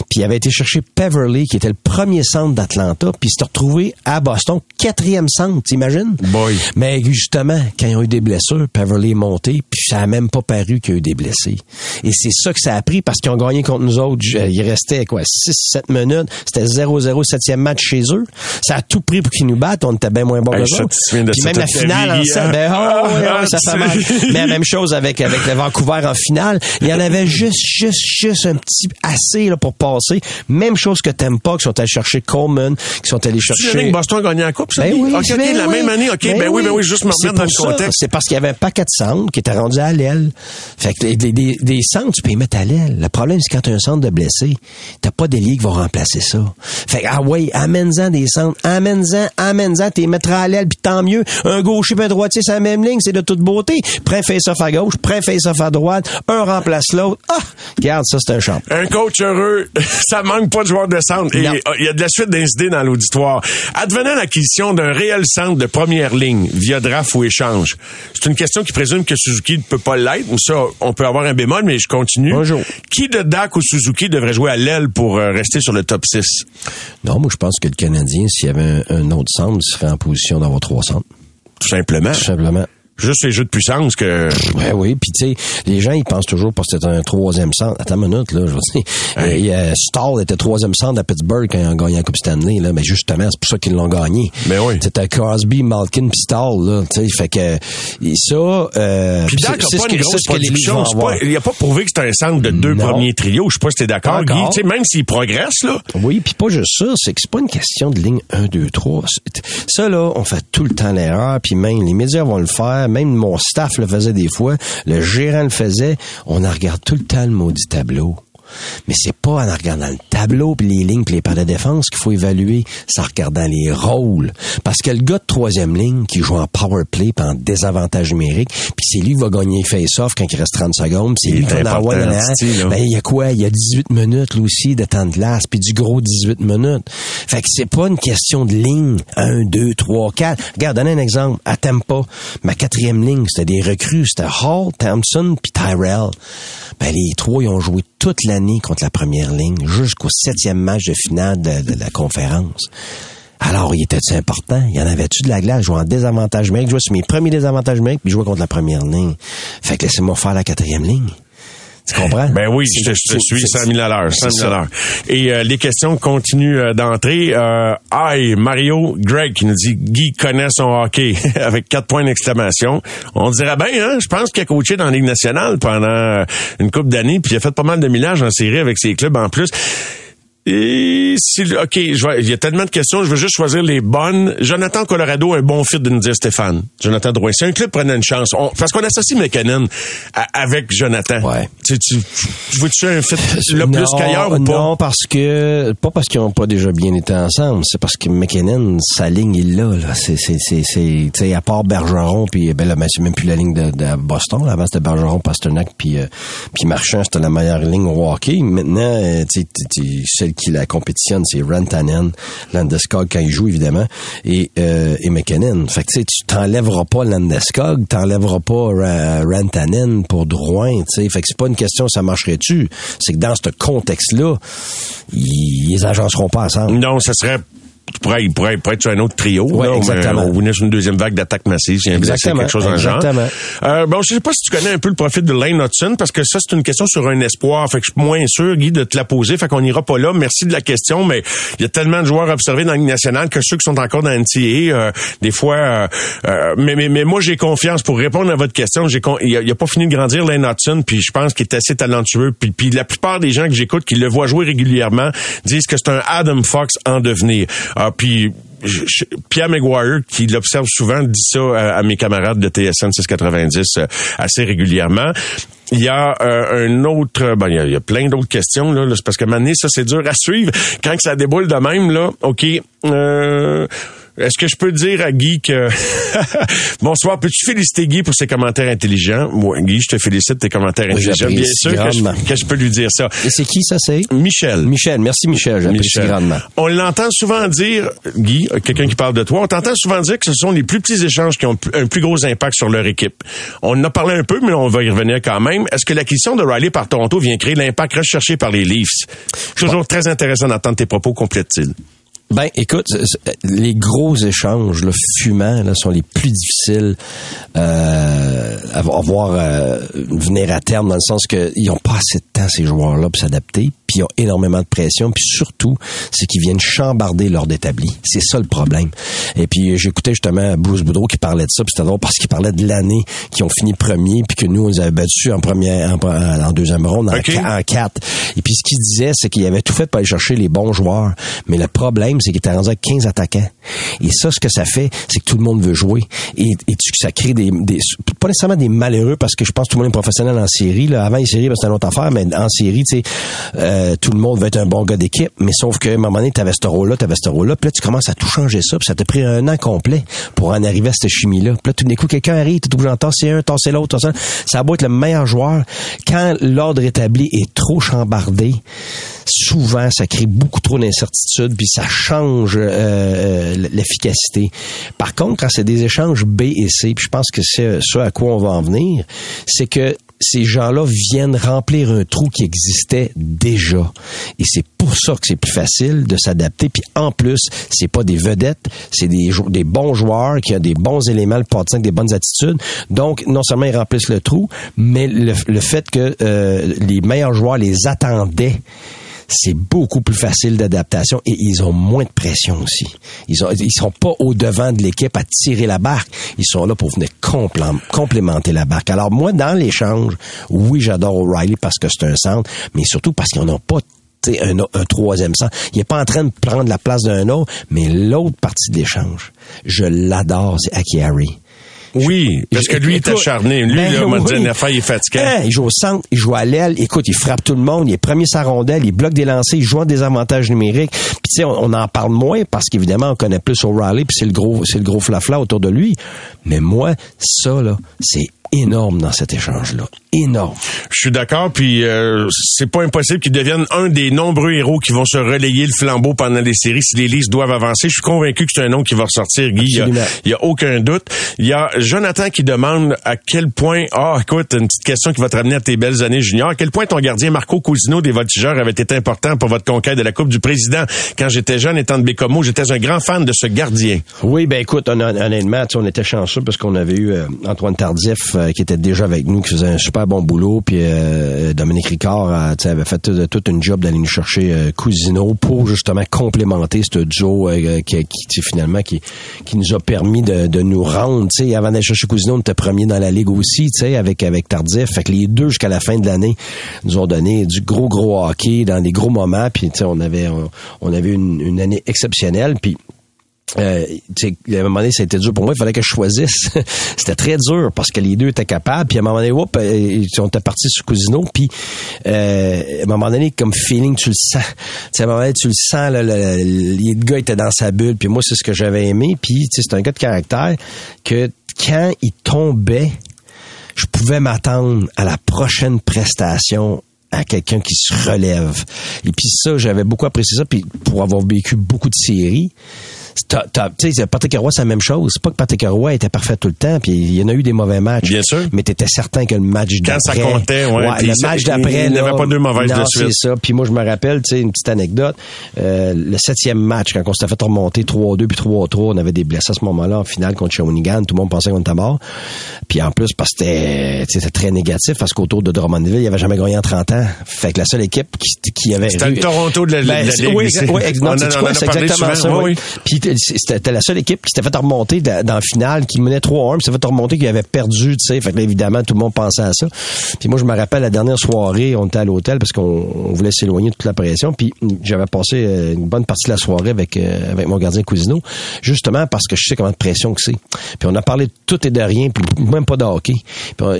Puis il avait été chercher Peverly, qui était le premier centre d'Atlanta, puis il s'était retrouvé à Boston, quatrième centre, t'imagines? Boy. Mais justement, quand ils ont eu des blessures, Peverly est monté, puis ça a même pas paru qu'il y a eu des blessés. Et c'est ça que ça a pris, parce qu'ils ont gagné contre nous autres. Je- Il restait, quoi, 6-7 minutes. C'était 0-0, septième match chez eux. Ça a tout pris pour qu'ils nous battent. On était bien moins bons Hey, que ça, eux. Puis même la finale, en hein? ben, oh, Ah, ouais, ouais, ça fait mal. c'est- Mais la même chose avec, avec le Vancouver en finale. Il y en avait juste, juste, juste un petit assez là, pour passer. Même chose que Tampa, qui sont allés chercher Coleman, qui sont allés chercher... Boston a gagné la coupe, ça? Ben oui, OK, OK, ben la oui. même année. OK, ben, oui, ben oui, juste me remettre dans le ça. contexte. C'est parce qu'il y avait un paquet de centres qui était rendu à l'aile. Fait que des, des, des centres, tu peux les mettre à l'aile. Le problème, c'est quand tu as un centre de blessés, t'as pas d'ailier qui va remplacer ça. Fait que, ah ouais, amène-en des centres, amène-en, amène-en, t'es mettras à l'aile, puis tant mieux. Un gaucher un droitier, c'est la même ligne, c'est de toute beauté. Prends face-off à gauche, prends face-off à droite, un remplace l'autre. Ah! Regarde, ça, c'est un champ. Un coach heureux, ça manque pas de joueurs de centre. Et euh, il y a de la suite d'incidents dans l'auditoire. Advenant l'acquisition d'un réel centre de première ligne via draft ou échange, c'est une question qui présume que Suzuki ne peut pas l'être. Ça, on peut avoir un bémol, mais je continue. Bonjour. Qui de Dak ou Suzuki devrait jouer à l'aile pour euh, rester sur le top 6? Non, moi, je pense que le Canadien, s'il y avait un, un autre centre, il serait en position d'avoir trois centres. Tout simplement. Tout simplement. Juste les jeux de puissance que... Ouais, oui, puis tu sais, les gens ils pensent toujours parce que c'est un troisième centre. Attends une minute là, je veux dire, euh, Stall était troisième centre à Pittsburgh quand ils ont gagné la Coupe Stanley là, mais justement c'est pour ça qu'ils l'ont gagné. Mais oui. C'était Crosby, Malkin, puis Stall là, tu sais, fait que et ça. Euh, Puis c'est- ce ce que les pas- Il a pas prouvé que c'est un centre de deux Non. premiers trios. Je sais pas si t'es d'accord, Guy. Tu sais, même s'il progresse, là. Oui, puis pas juste ça, c'est que c'est pas une question de ligne 1, 2, 3. C'est- Ça, là, on fait tout le temps l'erreur, puis même les médias vont le faire, même mon staff le faisait des fois, le gérant le faisait, on en regarde tout le temps le maudit tableau. Mais c'est pas en regardant le tableau puis les lignes puis les paires de défense qu'il faut évaluer, c'est en regardant les rôles. Parce que le gars de troisième ligne qui joue en power play puis en désavantage numérique, puis c'est lui qui va gagner face-off quand il reste 30 secondes, c'est lui qui va arrière. Ben, il y a quoi? Il y a 18 minutes, lui aussi, de temps de glace, puis du gros 18 minutes. Fait que c'est pas une question de ligne. 1, 2, 3, 4. Regarde, donne un exemple. À Tampa, ma quatrième ligne, c'était des recrues. C'était Hall, Thompson, puis Tyrell. Ben, les trois, ils ont joué toute l'année contre la première ligne, jusqu'au septième match de finale de, la conférence. Alors, il était important? Il y en avait-tu de la glace? Je jouais en désavantage numérique. Je sur mes premiers désavantages numériques, puis je contre la première ligne. Fait que laissez-moi faire la quatrième ligne. Tu comprends? Ben oui, je te, je te C'est- suis c'est- 100 000 à l'heure. c'est 100 000 à l'heure. Et euh, les questions continuent euh, d'entrer. Euh, Aïe, Mario Greg qui nous dit Guy connaît son hockey avec quatre points d'exclamation. On dirait bien, hein? Je pense qu'il a coaché dans la Ligue nationale pendant euh, une couple d'années, puis il a fait pas mal de millages en série avec ses clubs en plus. Et si, OK, je vais- il y a tellement de questions, je veux juste choisir les bonnes. Jonathan Colorado, un bon fit de nous dire Stéphane. Jonathan Drouin. Si un club prenait une chance, on- parce qu'on associe McKinnon à- avec Jonathan. Ouais. Tu, tu, tu veux-tu un fit là Non, plus qu'ailleurs ou pas? Non, parce que pas parce qu'ils n'ont pas déjà bien été ensemble, c'est parce que McKinnon, sa ligne il l'a là. C'est c'est c'est c'est tu sais à part Bergeron puis ben là ben, c'est même plus la ligne de, de Boston. Là, avant c'était Bergeron, Pasternak puis euh, puis Marchand, c'était la meilleure ligne au hockey. Maintenant, euh, tu sais, celle qui la compétitionne, c'est Rantanen, Landeskog quand il joue évidemment et euh, et McKinnon. Fait que tu sais, tu t'enlèveras pas Landeskog, t'enlèveras pas Ra- Rantanen pour Drouin, tu sais. Fait que c'est pas une question ça marcherait-tu, c'est que dans ce contexte-là, ils, ils agenceront pas ensemble. Non, ce serait tu pourrais, il pourrait, il pourrait être sur un autre trio. Ouais, là, exactement. euh, On venait sur une deuxième vague d'attaque massive, blessé, Exactement, quelque chose dans le genre. exactement. Euh, bon, je sais pas si tu connais un peu le profil de Lane Hudson, parce que ça, c'est une question sur un espoir. Fait que je suis moins sûr, Guy, de te la poser. Fait qu'on ira pas là. Merci de la question, mais il y a tellement de joueurs observés dans la Ligue nationale que ceux qui sont encore dans la NCAA, euh, des fois... euh, euh, mais, mais, mais moi, j'ai confiance. Pour répondre à votre question, j'ai con- il, a, il a pas fini de grandir, Lane Hudson, puis je pense qu'il est assez talentueux. Puis, puis la plupart des gens que j'écoute, qui le voient jouer régulièrement, disent que c'est un Adam Fox en devenir. Ah, puis Pierre Maguire, qui l'observe souvent, dit ça à, mes camarades de TSN 690 euh, assez régulièrement. Il y a euh, un autre, ben il y a, plein d'autres questions là, parce que maintenant ça c'est dur à suivre quand que ça déboule de même là. Ok, euh, est-ce que je peux dire à Guy que bonsoir, peux-tu féliciter Guy pour ses commentaires intelligents? Moi, Guy, je te félicite tes commentaires Oui, intelligents. Bien sûr que je, que je peux lui dire ça. Et c'est qui ça, c'est? Michel. Michel, merci Michel, j'apprécie Michel. grandement. On l'entend souvent dire, Guy, quelqu'un qui parle de toi, on t'entend souvent dire que ce sont les plus petits échanges qui ont un plus gros impact sur leur équipe. On en a parlé un peu, mais on va y revenir quand même. Est-ce que l'acquisition de Riley par Toronto vient créer l'impact recherché par les Leafs? Toujours très intéressant d'entendre tes propos, complète-t-il. Ben, écoute, les gros échanges, le fumant, là, sont les plus difficiles euh, à vo- à voir euh, venir à terme, dans le sens que ils ont pas assez de temps ces joueurs-là pour s'adapter, puis ils ont énormément de pression, puis surtout, c'est qu'ils viennent chambarder l'ordre établi. C'est ça le problème. Et puis euh, j'écoutais justement Bruce Boudreau qui parlait de ça, puis c'était drôle parce qu'il parlait de l'année qui ont fini premier, puis que nous on les avait battus en première, en, en deuxième ronde, en, quatre. Et puis ce qu'il disait, c'est qu'il avait tout fait pour aller chercher les bons joueurs, mais le problème, c'est qu'il était rendu avec 15 attaquants. Et ça, ce que ça fait, c'est que tout le monde veut jouer. Et, ça crée des, des- pas nécessairement des malheureux, parce que je pense que tout le monde est professionnel en série. Là. Avant les séries, ben, c'était une autre affaire, mais en série, tu sais, euh, tout le monde veut être un bon gars d'équipe, mais sauf qu'à un moment donné, t'avais ce rôle-là, t'avais ce rôle-là, puis là, tu commences à tout changer ça, puis ça t'a pris un an complet pour en arriver à cette chimie-là. Puis là, tout d'un coup, quelqu'un arrive, t'es obligé d'en tasser un, tasser l'autre, tasser. Ça a beau être le meilleur joueur. Quand l'ordre établi est trop chambardé, souvent, ça crée beaucoup trop d'incertitudes, puis ça change euh, l'efficacité. Par contre, quand c'est des échanges B et C, puis je pense que c'est ce à quoi on va en venir, c'est que ces gens-là viennent remplir un trou qui existait déjà. Et c'est pour ça que c'est plus facile de s'adapter. Puis en plus, c'est pas des vedettes, c'est des, des bons joueurs qui ont des bons éléments, le parti avec des bonnes attitudes. Donc, non seulement ils remplissent le trou, mais le, le fait que euh, les meilleurs joueurs les attendaient c'est beaucoup plus facile d'adaptation et ils ont moins de pression aussi. Ils ont, sont pas au devant de l'équipe à tirer la barque. Ils sont là pour venir complé- complémenter la barque. Alors moi, dans l'échange, oui, j'adore O'Reilly parce que c'est un centre, mais surtout parce qu'ils n'en ont pas un, un troisième centre. Il est pas en train de prendre la place d'un autre, mais l'autre partie de l'échange, je l'adore, c'est Aki Harry. Oui, parce que lui, il est acharné. Lui, ben là, dit oui. une affaire, il est. Hein, il joue au centre, il joue à l'aile. Écoute, il frappe tout le monde, il est premier sa rondelle, il bloque des lancers, il joue en désavantage numérique. Puis tu sais, on, on en parle moins parce qu'évidemment, on connaît plus O'Reilly, puis c'est le gros, c'est le gros flafla autour de lui. Mais moi, ça là, c'est énorme dans cet échange-là. Énorme. Je suis d'accord, puis euh, c'est pas impossible qu'il devienne un des nombreux héros qui vont se relayer le flambeau pendant les séries si les Leafs doivent avancer. Je suis convaincu que c'est un nom qui va ressortir, Guy. Il y a- Absolument. Il y a, aucun doute. Il y a Jonathan qui demande à quel point, ah, écoute, une petite question qui va te ramener à tes belles années juniors. À quel point ton gardien Marco Cousino des Voltigeurs avait été important pour votre conquête de la Coupe du Président. Quand j'étais jeune, étant de Bécomo, j'étais un grand fan de ce gardien. Oui, ben écoute, on, honnêtement, on était chanceux parce qu'on avait eu euh, Antoine Tardif euh, qui était déjà avec nous, qui faisait un super bon boulot, puis euh, Dominique Ricard euh, avait fait tout- toute une job d'aller nous chercher Cousino pour justement complémenter ce duo qui, finalement qui, nous a permis de, de nous rendre. Avant d'aller chercher Cousino, on était premier dans la ligue aussi, avec avec Tardif. Fait les deux jusqu'à la fin de l'année nous ont donné du gros gros hockey dans des gros moments, puis on avait on, avait une, une année exceptionnelle, puis euh, à un moment donné, ça a été dur pour moi. Il fallait que je choisisse. C'était très dur parce que les deux étaient capables. Puis à un moment donné, whoop, euh, on était parti sur Cousino. Puis euh, à un moment donné, comme feeling, tu le sens. Tu sais, à un moment donné, tu le sens. Là, le, le- le gars était dans sa bulle. Puis moi, c'est ce que j'avais aimé. Puis c'est un gars de caractère que quand il tombait, je pouvais m'attendre à la prochaine prestation à quelqu'un qui se relève. Et puis ça, j'avais beaucoup apprécié ça. Puis pour avoir vécu beaucoup de séries, t'as- t'as- Tu sais, Patrick Roy, c'est la même chose. C'est pas que Patrick Roy était parfait tout le temps, puis il y en a eu des mauvais matchs. Bien sûr. Mais t'étais certain que le match Quand d'après... ça comptait, ouais, le match d'après, il n'y avait pas deux mauvaises non, de suite. c'est ça. Puis moi, je me rappelle, tu sais, une petite anecdote. euh, le septième match, quand on s'était fait remonter 3-2 puis 3-3, on avait des blessés à ce moment-là en finale contre Shawinigan. Tout le monde pensait qu'on était mort. Puis en plus, parce que c'était très négatif, parce qu'autour de Drummondville, il avait jamais gagné en 30 ans. Fait que la seule équipe qui, qui avait... C'était le Toronto de la- Ben, Oui, oui, non, quoi? c'est exactement ça. oui. Puis c'était la seule équipe qui s'était fait remonter dans, la finale, qui menait 3-1, puis s'est fait remonter, qui avait perdu, tu sais. Fait que là, évidemment, tout le monde pensait à ça. Puis moi, je me rappelle la dernière soirée, on était à l'hôtel parce qu'on on voulait s'éloigner de toute la pression. Puis j'avais passé euh, une bonne partie de la soirée avec euh, avec mon gardien Cousineau, justement parce que je sais comment de pression que c'est. Puis on a parlé de tout et de rien, puis même pas de hockey.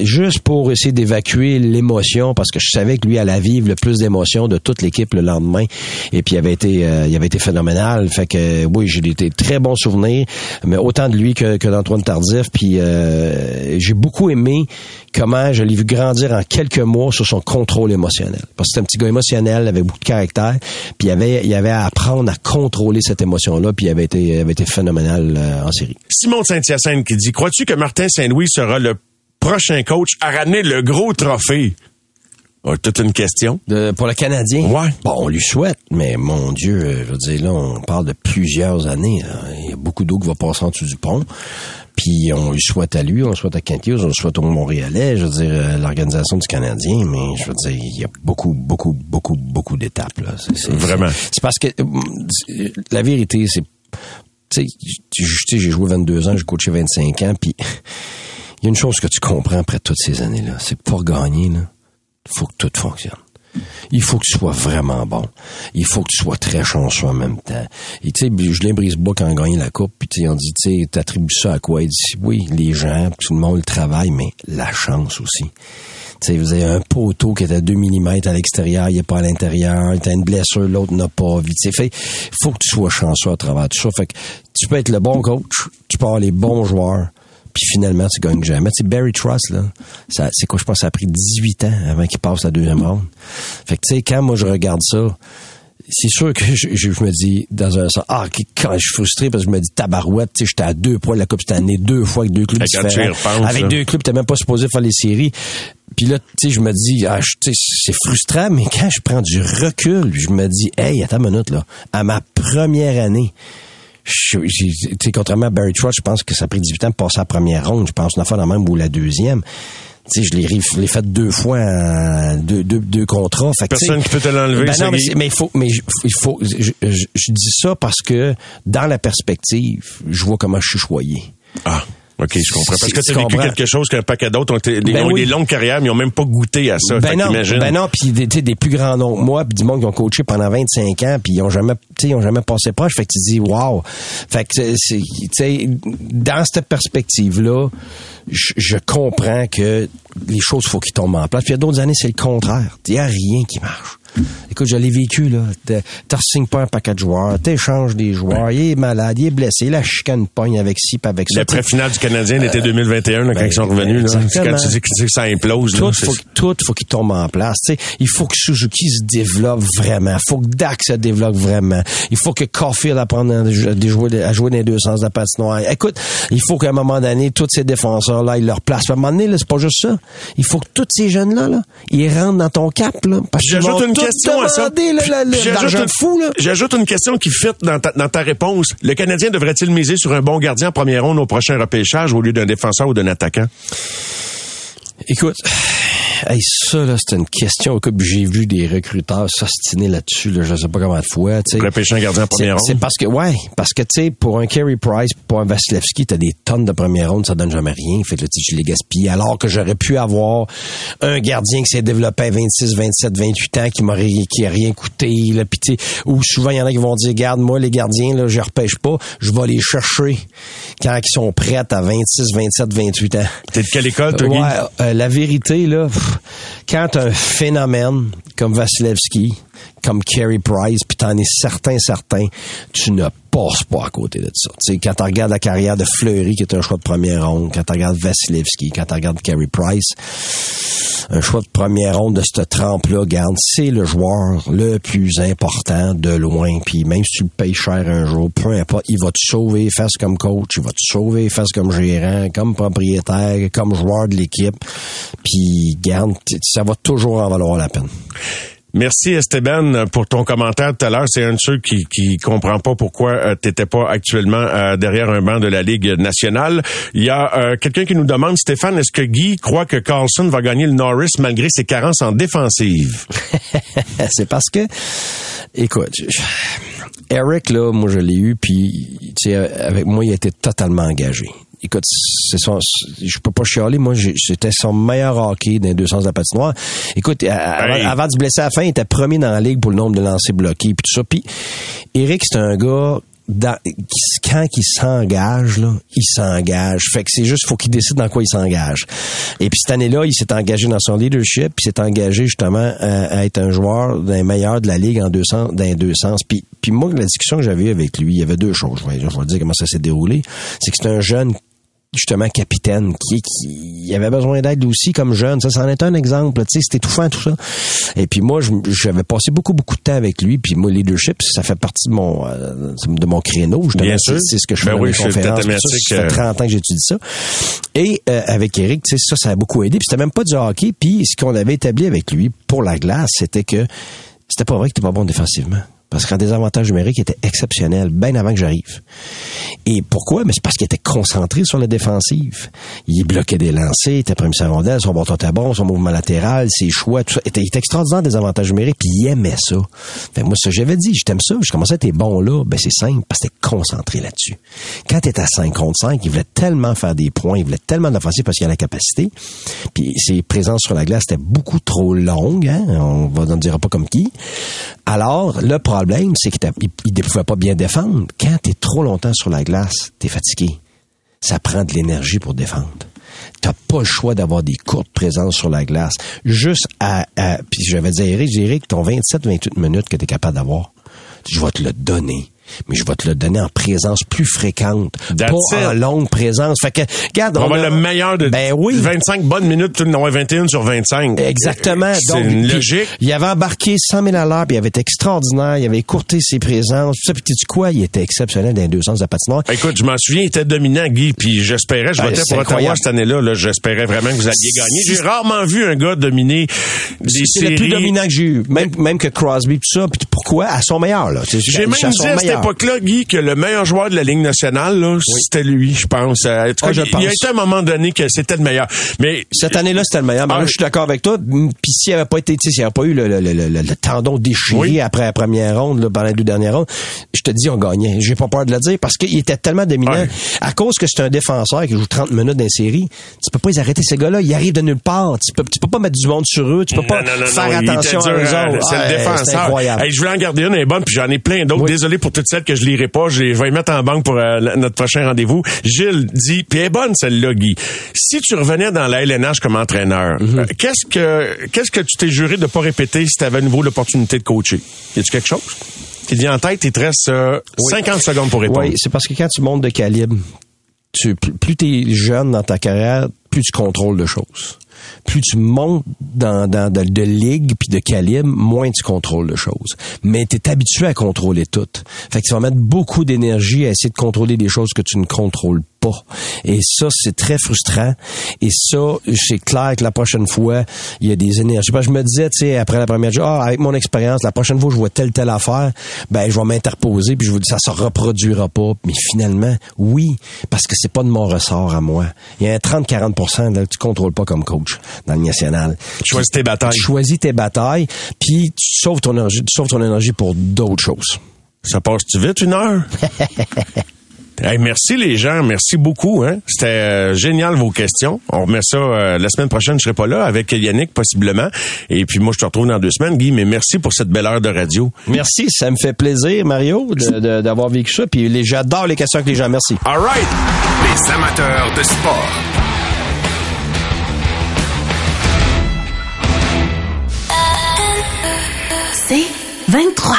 Juste pour essayer d'évacuer l'émotion, parce que je savais que lui allait vivre le plus d'émotions de toute l'équipe le lendemain. Et puis il avait été, euh, il avait été phénoménal. Fait que euh, oui, j'ai très bons souvenirs, mais autant de lui que, d'Antoine Tardif. Puis euh, j'ai beaucoup aimé comment je l'ai vu grandir en quelques mois sur son contrôle émotionnel. Parce que c'est un petit gars émotionnel, avec beaucoup de caractère, puis il avait, il avait à apprendre à contrôler cette émotion-là, puis il avait été, il avait été phénoménal euh, en série. Simon Saint-Hyacinthe qui dit Crois-tu que Martin Saint-Louis sera le prochain coach à ramener le gros trophée toute une question. De- pour le Canadien? Ouais. Bon, on lui souhaite, mais mon Dieu, euh, je veux dire, là, on parle de plusieurs années. là. Il y a beaucoup d'eau qui va passer en dessous du pont. Puis on lui souhaite à lui, on le souhaite à Kent Hughes, on le souhaite au Montréalais, je veux dire, euh, l'organisation du Canadien, mais je veux dire, il y a beaucoup, beaucoup, beaucoup, beaucoup d'étapes. là. C'est- c'est- Vraiment. C'est parce que euh, la vérité, c'est... Tu sais, j'ai joué 22 ans, j'ai coaché 25 ans, puis il y a une chose que tu comprends après toutes ces années-là, c'est pour gagner, là, faut que tout fonctionne. Il faut que tu sois vraiment bon. Il faut que tu sois très chanceux en même temps. Et tu sais, Julien Brisebois, quand il a gagné la coupe, puis on dit, tu sais, ça à quoi? Il dit, oui, les gens, tout le monde, le travail, mais la chance aussi. Tu sais, vous avez un poteau qui est à 2 mm à l'extérieur, il est pas à l'intérieur, t'as une blessure, l'autre n'a pas. Tu sais, fait, faut que tu sois chanceux à travers tout ça. Fait que tu peux être le bon coach, tu peux avoir les bons joueurs, puis finalement, tu gagnes jamais. Tu sais, Barry Truss, là, ça, c'est quoi, je pense, que ça a pris 18 ans avant qu'il passe la deuxième ronde. Fait que, tu sais, quand moi, je regarde ça, c'est sûr que je, je- je me dis, dans un sens, ah, quand je suis frustré, parce que je me dis, tabarouette, tu sais, j'étais à deux points de la Coupe cette année, deux fois avec deux clubs différents. repenses, avec là. deux clubs, t'es même pas supposé faire les séries. Puis là, tu sais, je me dis, ah, c'est frustrant, mais quand je prends du recul, je me dis, hey, attends une minute, là, à ma première année, je- sais, contrairement à Barry Trotz, je pense que ça a pris 18 ans de passer la première ronde. Je pense une affaire dans même ou la deuxième. Tu sais, je l'ai, je fait deux fois, en deux, deux, deux contrats. Fait Personne qui peut te l'enlever, Ben non, mais, mais il faut, mais je- il faut, je, je- je dis ça parce que dans la perspective, je vois comment je suis choyé. Ah. OK, je comprends. Parce que Tu as vécu quelque chose qu'un paquet d'autres ont, été- Ben ont oui. des longues carrières, mais ils ont même pas goûté à ça. Ben non, ben non, puis des, des plus grands noms que moi, puis du monde qui ont coaché pendant 25 ans, puis ils ont jamais, ils ont jamais passé proche. Fait que tu dis, wow. Fait que c'est- dans cette perspective-là, je, je comprends que les choses faut qu'ils tombent en place. Puis il y a d'autres années, c'est le contraire. Il y a rien qui marche. Écoute, je l'ai vécu, là. T'as- T'as signes pas un paquet de joueurs, t'échanges des joueurs, il est malade, il est blessé, la chicane pogne avec ci, puis avec ça. L'après-finale du Canadien l'été 2021, là, quand ben, ils sont revenus, là, c'est exactement. quand tu dis que tu dis que ça implose. là, Tout c'est- faut, tout faut qu'il tombe en place. Tu sais, il faut que Suzuki se développe vraiment. Il faut que Dak se développe vraiment. Il faut que Caulfield apprenne à jouer, à jouer- dans les deux sens de la patinoire. Écoute, il faut qu'à un moment donné, tous ces défenseurs-là, ils leur placent. À un moment donné, là, c'est pas juste ça. Il faut que tous ces jeunes-là, là, ils rentrent dans ton cap, là. Parce Puis question à ça. une-. J'ajoute une question qui fit dans ta, dans ta réponse. Le Canadien devrait-il miser sur un bon gardien en première ronde au prochain repêchage au lieu d'un défenseur ou d'un attaquant? Écoute, hey, ça, là, c'est une question. Écoute, j'ai vu des recruteurs s'ostiner là-dessus, là, je sais pas comment de fois, tu sais. Repêcher un gardien en première ronde? C'est parce que, ouais, parce que, tu sais, pour un Carey Price, pour un Vasilevski, t'as des tonnes de première ronde, ça donne jamais rien. Fait que tu je les gaspille. Alors que j'aurais pu avoir un gardien qui s'est développé à 26, 27, 28 ans, qui m'aurait, qui a rien coûté, là, pis tu sais, ou souvent, il y en a qui vont dire, garde, moi, les gardiens, là, je repêche pas, je vais les chercher quand ils sont prêts à 26, 27, 28 ans. T'es de quelle école, toi? Ouais, euh, la vérité, là, quand un phénomène comme Vasilevski, comme Carey Price, puis t'en es certain, certain, tu ne passes pas à côté de ça. Tu sais, quand tu regardes la carrière de Fleury, qui est un choix de première ronde, quand tu regardes Vasilevski, quand tu regardes Carey Price, un choix de première ronde de cette trempe-là, garde, c'est le joueur le plus important de loin. Puis même si tu le payes cher un jour, peu importe, il va te sauver face comme coach, il va te sauver face comme gérant, comme propriétaire, comme joueur de l'équipe. Puis garde, ça va toujours en valoir la peine. Merci Esteban pour ton commentaire tout à l'heure. C'est un de ceux qui qui comprend pas pourquoi euh, tu n'étais pas actuellement euh, derrière un banc de la Ligue nationale. Il y a euh, quelqu'un qui nous demande, Stéphane, est-ce que Guy croit que Carlson va gagner le Norris malgré ses carences en défensive? C'est parce que, écoute, Eric, là, moi, je l'ai eu, puis, avec moi, il était totalement engagé. Écoute, c'est son, je peux pas chialer, moi, c'était son meilleur hockey dans les deux sens de la patinoire. Écoute, avant, de se blesser à la fin, il était premier dans la ligue pour le nombre de lancers bloqués, puis tout ça. Puis, Eric, c'est un gars, dans- quand il s'engage, là, il s'engage. Fait que c'est juste, faut qu'il décide dans quoi il s'engage. Et puis cette année-là, il s'est engagé dans son leadership, puis s'est engagé justement à, à être un joueur d'un meilleur de la ligue en deux sens, dans les deux sens. Puis, puis moi, la discussion que j'avais eue avec lui, il y avait deux choses. Je vais, je vais dire comment ça s'est déroulé. C'est que c'est un jeune justement capitaine qui qui avait besoin d'aide aussi comme jeune. Ça c'en est un exemple tu sais c'est étouffant tout ça. Et puis moi j'avais passé beaucoup beaucoup de temps avec lui. Puis moi leadership ça fait partie de mon euh, de mon créneau Bien sûr. c'est ce que je fais Ben dans oui, conférences ça. ça fait euh, 30 ans que j'étudie ça. Et euh, avec Eric tu sais ça ça a beaucoup aidé. Puis c'était même pas du hockey. Puis ce qu'on avait établi avec lui pour la glace c'était que c'était pas vrai que t'es pas bon défensivement parce qu'en désavantage numérique était exceptionnel bien avant que j'arrive et pourquoi? Mais c'est parce qu'il était concentré sur la défensive. Il bloquait des lancers, il était premier rondelle, son bâton était bon, son mouvement latéral, ses choix, tout ça. Il était, extraordinaire des avantages numériques, puis il aimait ça. Fait moi, que j'avais dit, je t'aime ça, je commençais à être bon là, ben c'est simple, parce que t'es concentré là-dessus. Quand t'es à 5 contre 5, il voulait tellement faire des points, il voulait tellement d'offensive parce qu'il a la capacité, puis ses présences sur la glace étaient beaucoup trop longues, hein, on va dira pas comme qui. Alors, le problème, c'est qu'il il, il ne pouvait pas bien défendre. Quand t'es trop longtemps sur la glace, t'es fatigué. Ça prend de l'énergie pour défendre. T'as pas le choix d'avoir des courtes présences sur la glace. Juste à, à puis j'avais dit à Eric, j'ai Eric, ton 27-28 minutes que t'es capable d'avoir, je vais te le donner. Mais je vais te le donner en présence plus fréquente. That's pas en longue présence. Fait que, regarde, On, on va a- le meilleur de Ben oui. 25 bonnes minutes, tu en as 21 sur 25. Exactement. C'est une logique. Il avait embarqué 100 000 à l'heure, puis il avait été extraordinaire, il avait écourté ses présences, tout ça, puis tu sais quoi, il était exceptionnel dans les deux sens de la patinoire. Écoute, je m'en souviens, il était dominant, Guy, puis j'espérais, je Ben, votais pour Ottawa incroyable. cette année-là, là, j'espérais vraiment que vous alliez gagner. J'ai rarement vu un gars dominer des C'est le plus dominant que j'ai eu, même, même que Crosby, tout ça, puis pourquoi? À son meilleur, là. J'ai même dit. Époque-là, Guy, que le meilleur joueur de la Ligue nationale, là, c'était lui, je pense. Euh, En tout cas, Ah, je il y a été un moment donné que c'était le meilleur. Mais Cette année-là, c'était le meilleur. Mais Ah, je suis d'accord avec toi. Mm, Puis s'il avait pas été, s'il n'y avait pas eu le, le, le, le- le tendon déchiré Oui. après la première ronde, là, pendant les deux dernières rondes, je te dis, on gagnait. J'ai pas peur de le dire parce qu'il était tellement dominant. À cause que c'est un défenseur qui joue 30 minutes dans série, tu peux pas les arrêter, ces gars-là. Ils arrivent de nulle part. Tu peux, tu peux pas mettre du monde sur eux. Tu peux pas Non, non, non, faire attention à eux autres. C'est Ouais, le défenseur. C'est incroyable. Hey, je voulais en garder une, elle est bonne, puis j'en ai plein d'autres. Oui. Désolé pour toutes celles que je lirai pas. Je, vais mettre en banque pour euh, notre prochain rendez-vous. Gilles dit, puis elle est bonne celle-là, Guy. Si tu revenais dans la LNH comme entraîneur, Mhm. euh, qu'est-ce que qu'est-ce que tu t'es juré de pas répéter si tu avais à nouveau l'opportunité de coacher? Y a-tu quelque chose? Qui te vient en tête, il te reste euh, 50 secondes pour répondre. Oui, c'est parce que quand tu montes de calibre, tu, plus, plus tu es jeune dans ta carrière, plus tu contrôles de choses. Plus tu montes dans, de ligue puis de calibre, moins tu contrôles de choses. Mais tu es habitué à contrôler tout. Fait que tu vas mettre beaucoup d'énergie à essayer de contrôler des choses que tu ne contrôles pas. Et ça, c'est très frustrant. Et ça, c'est clair que la prochaine fois, il y a des énergies. Parce que je me disais, tu sais, après la première journée, ah, avec mon expérience, la prochaine fois je vois telle, telle affaire, ben, je vais m'interposer puis je vous dis, ça se reproduira pas. Mais finalement, oui, parce que c'est pas de mon ressort à moi. Il y a un 30-40% là, que tu contrôles pas comme coach dans le national. Choisis tes batailles. Tu choisis tes batailles, puis tu sauves ton énergie, tu sauves ton énergie pour d'autres choses. Ça passe-tu vite, une heure? Hey, merci les gens, merci beaucoup. Hein? C'était euh, génial vos questions. On remet ça euh, la semaine prochaine. Je serai pas là avec Yannick possiblement. Et puis moi je te retrouve dans deux semaines, Guy. Mais merci pour cette belle heure de radio. Merci, ça me fait plaisir, Mario, de- de- d'avoir vécu ça. Puis les- j'adore les questions avec les gens. Merci. All right. Les amateurs de sport. C'est 23.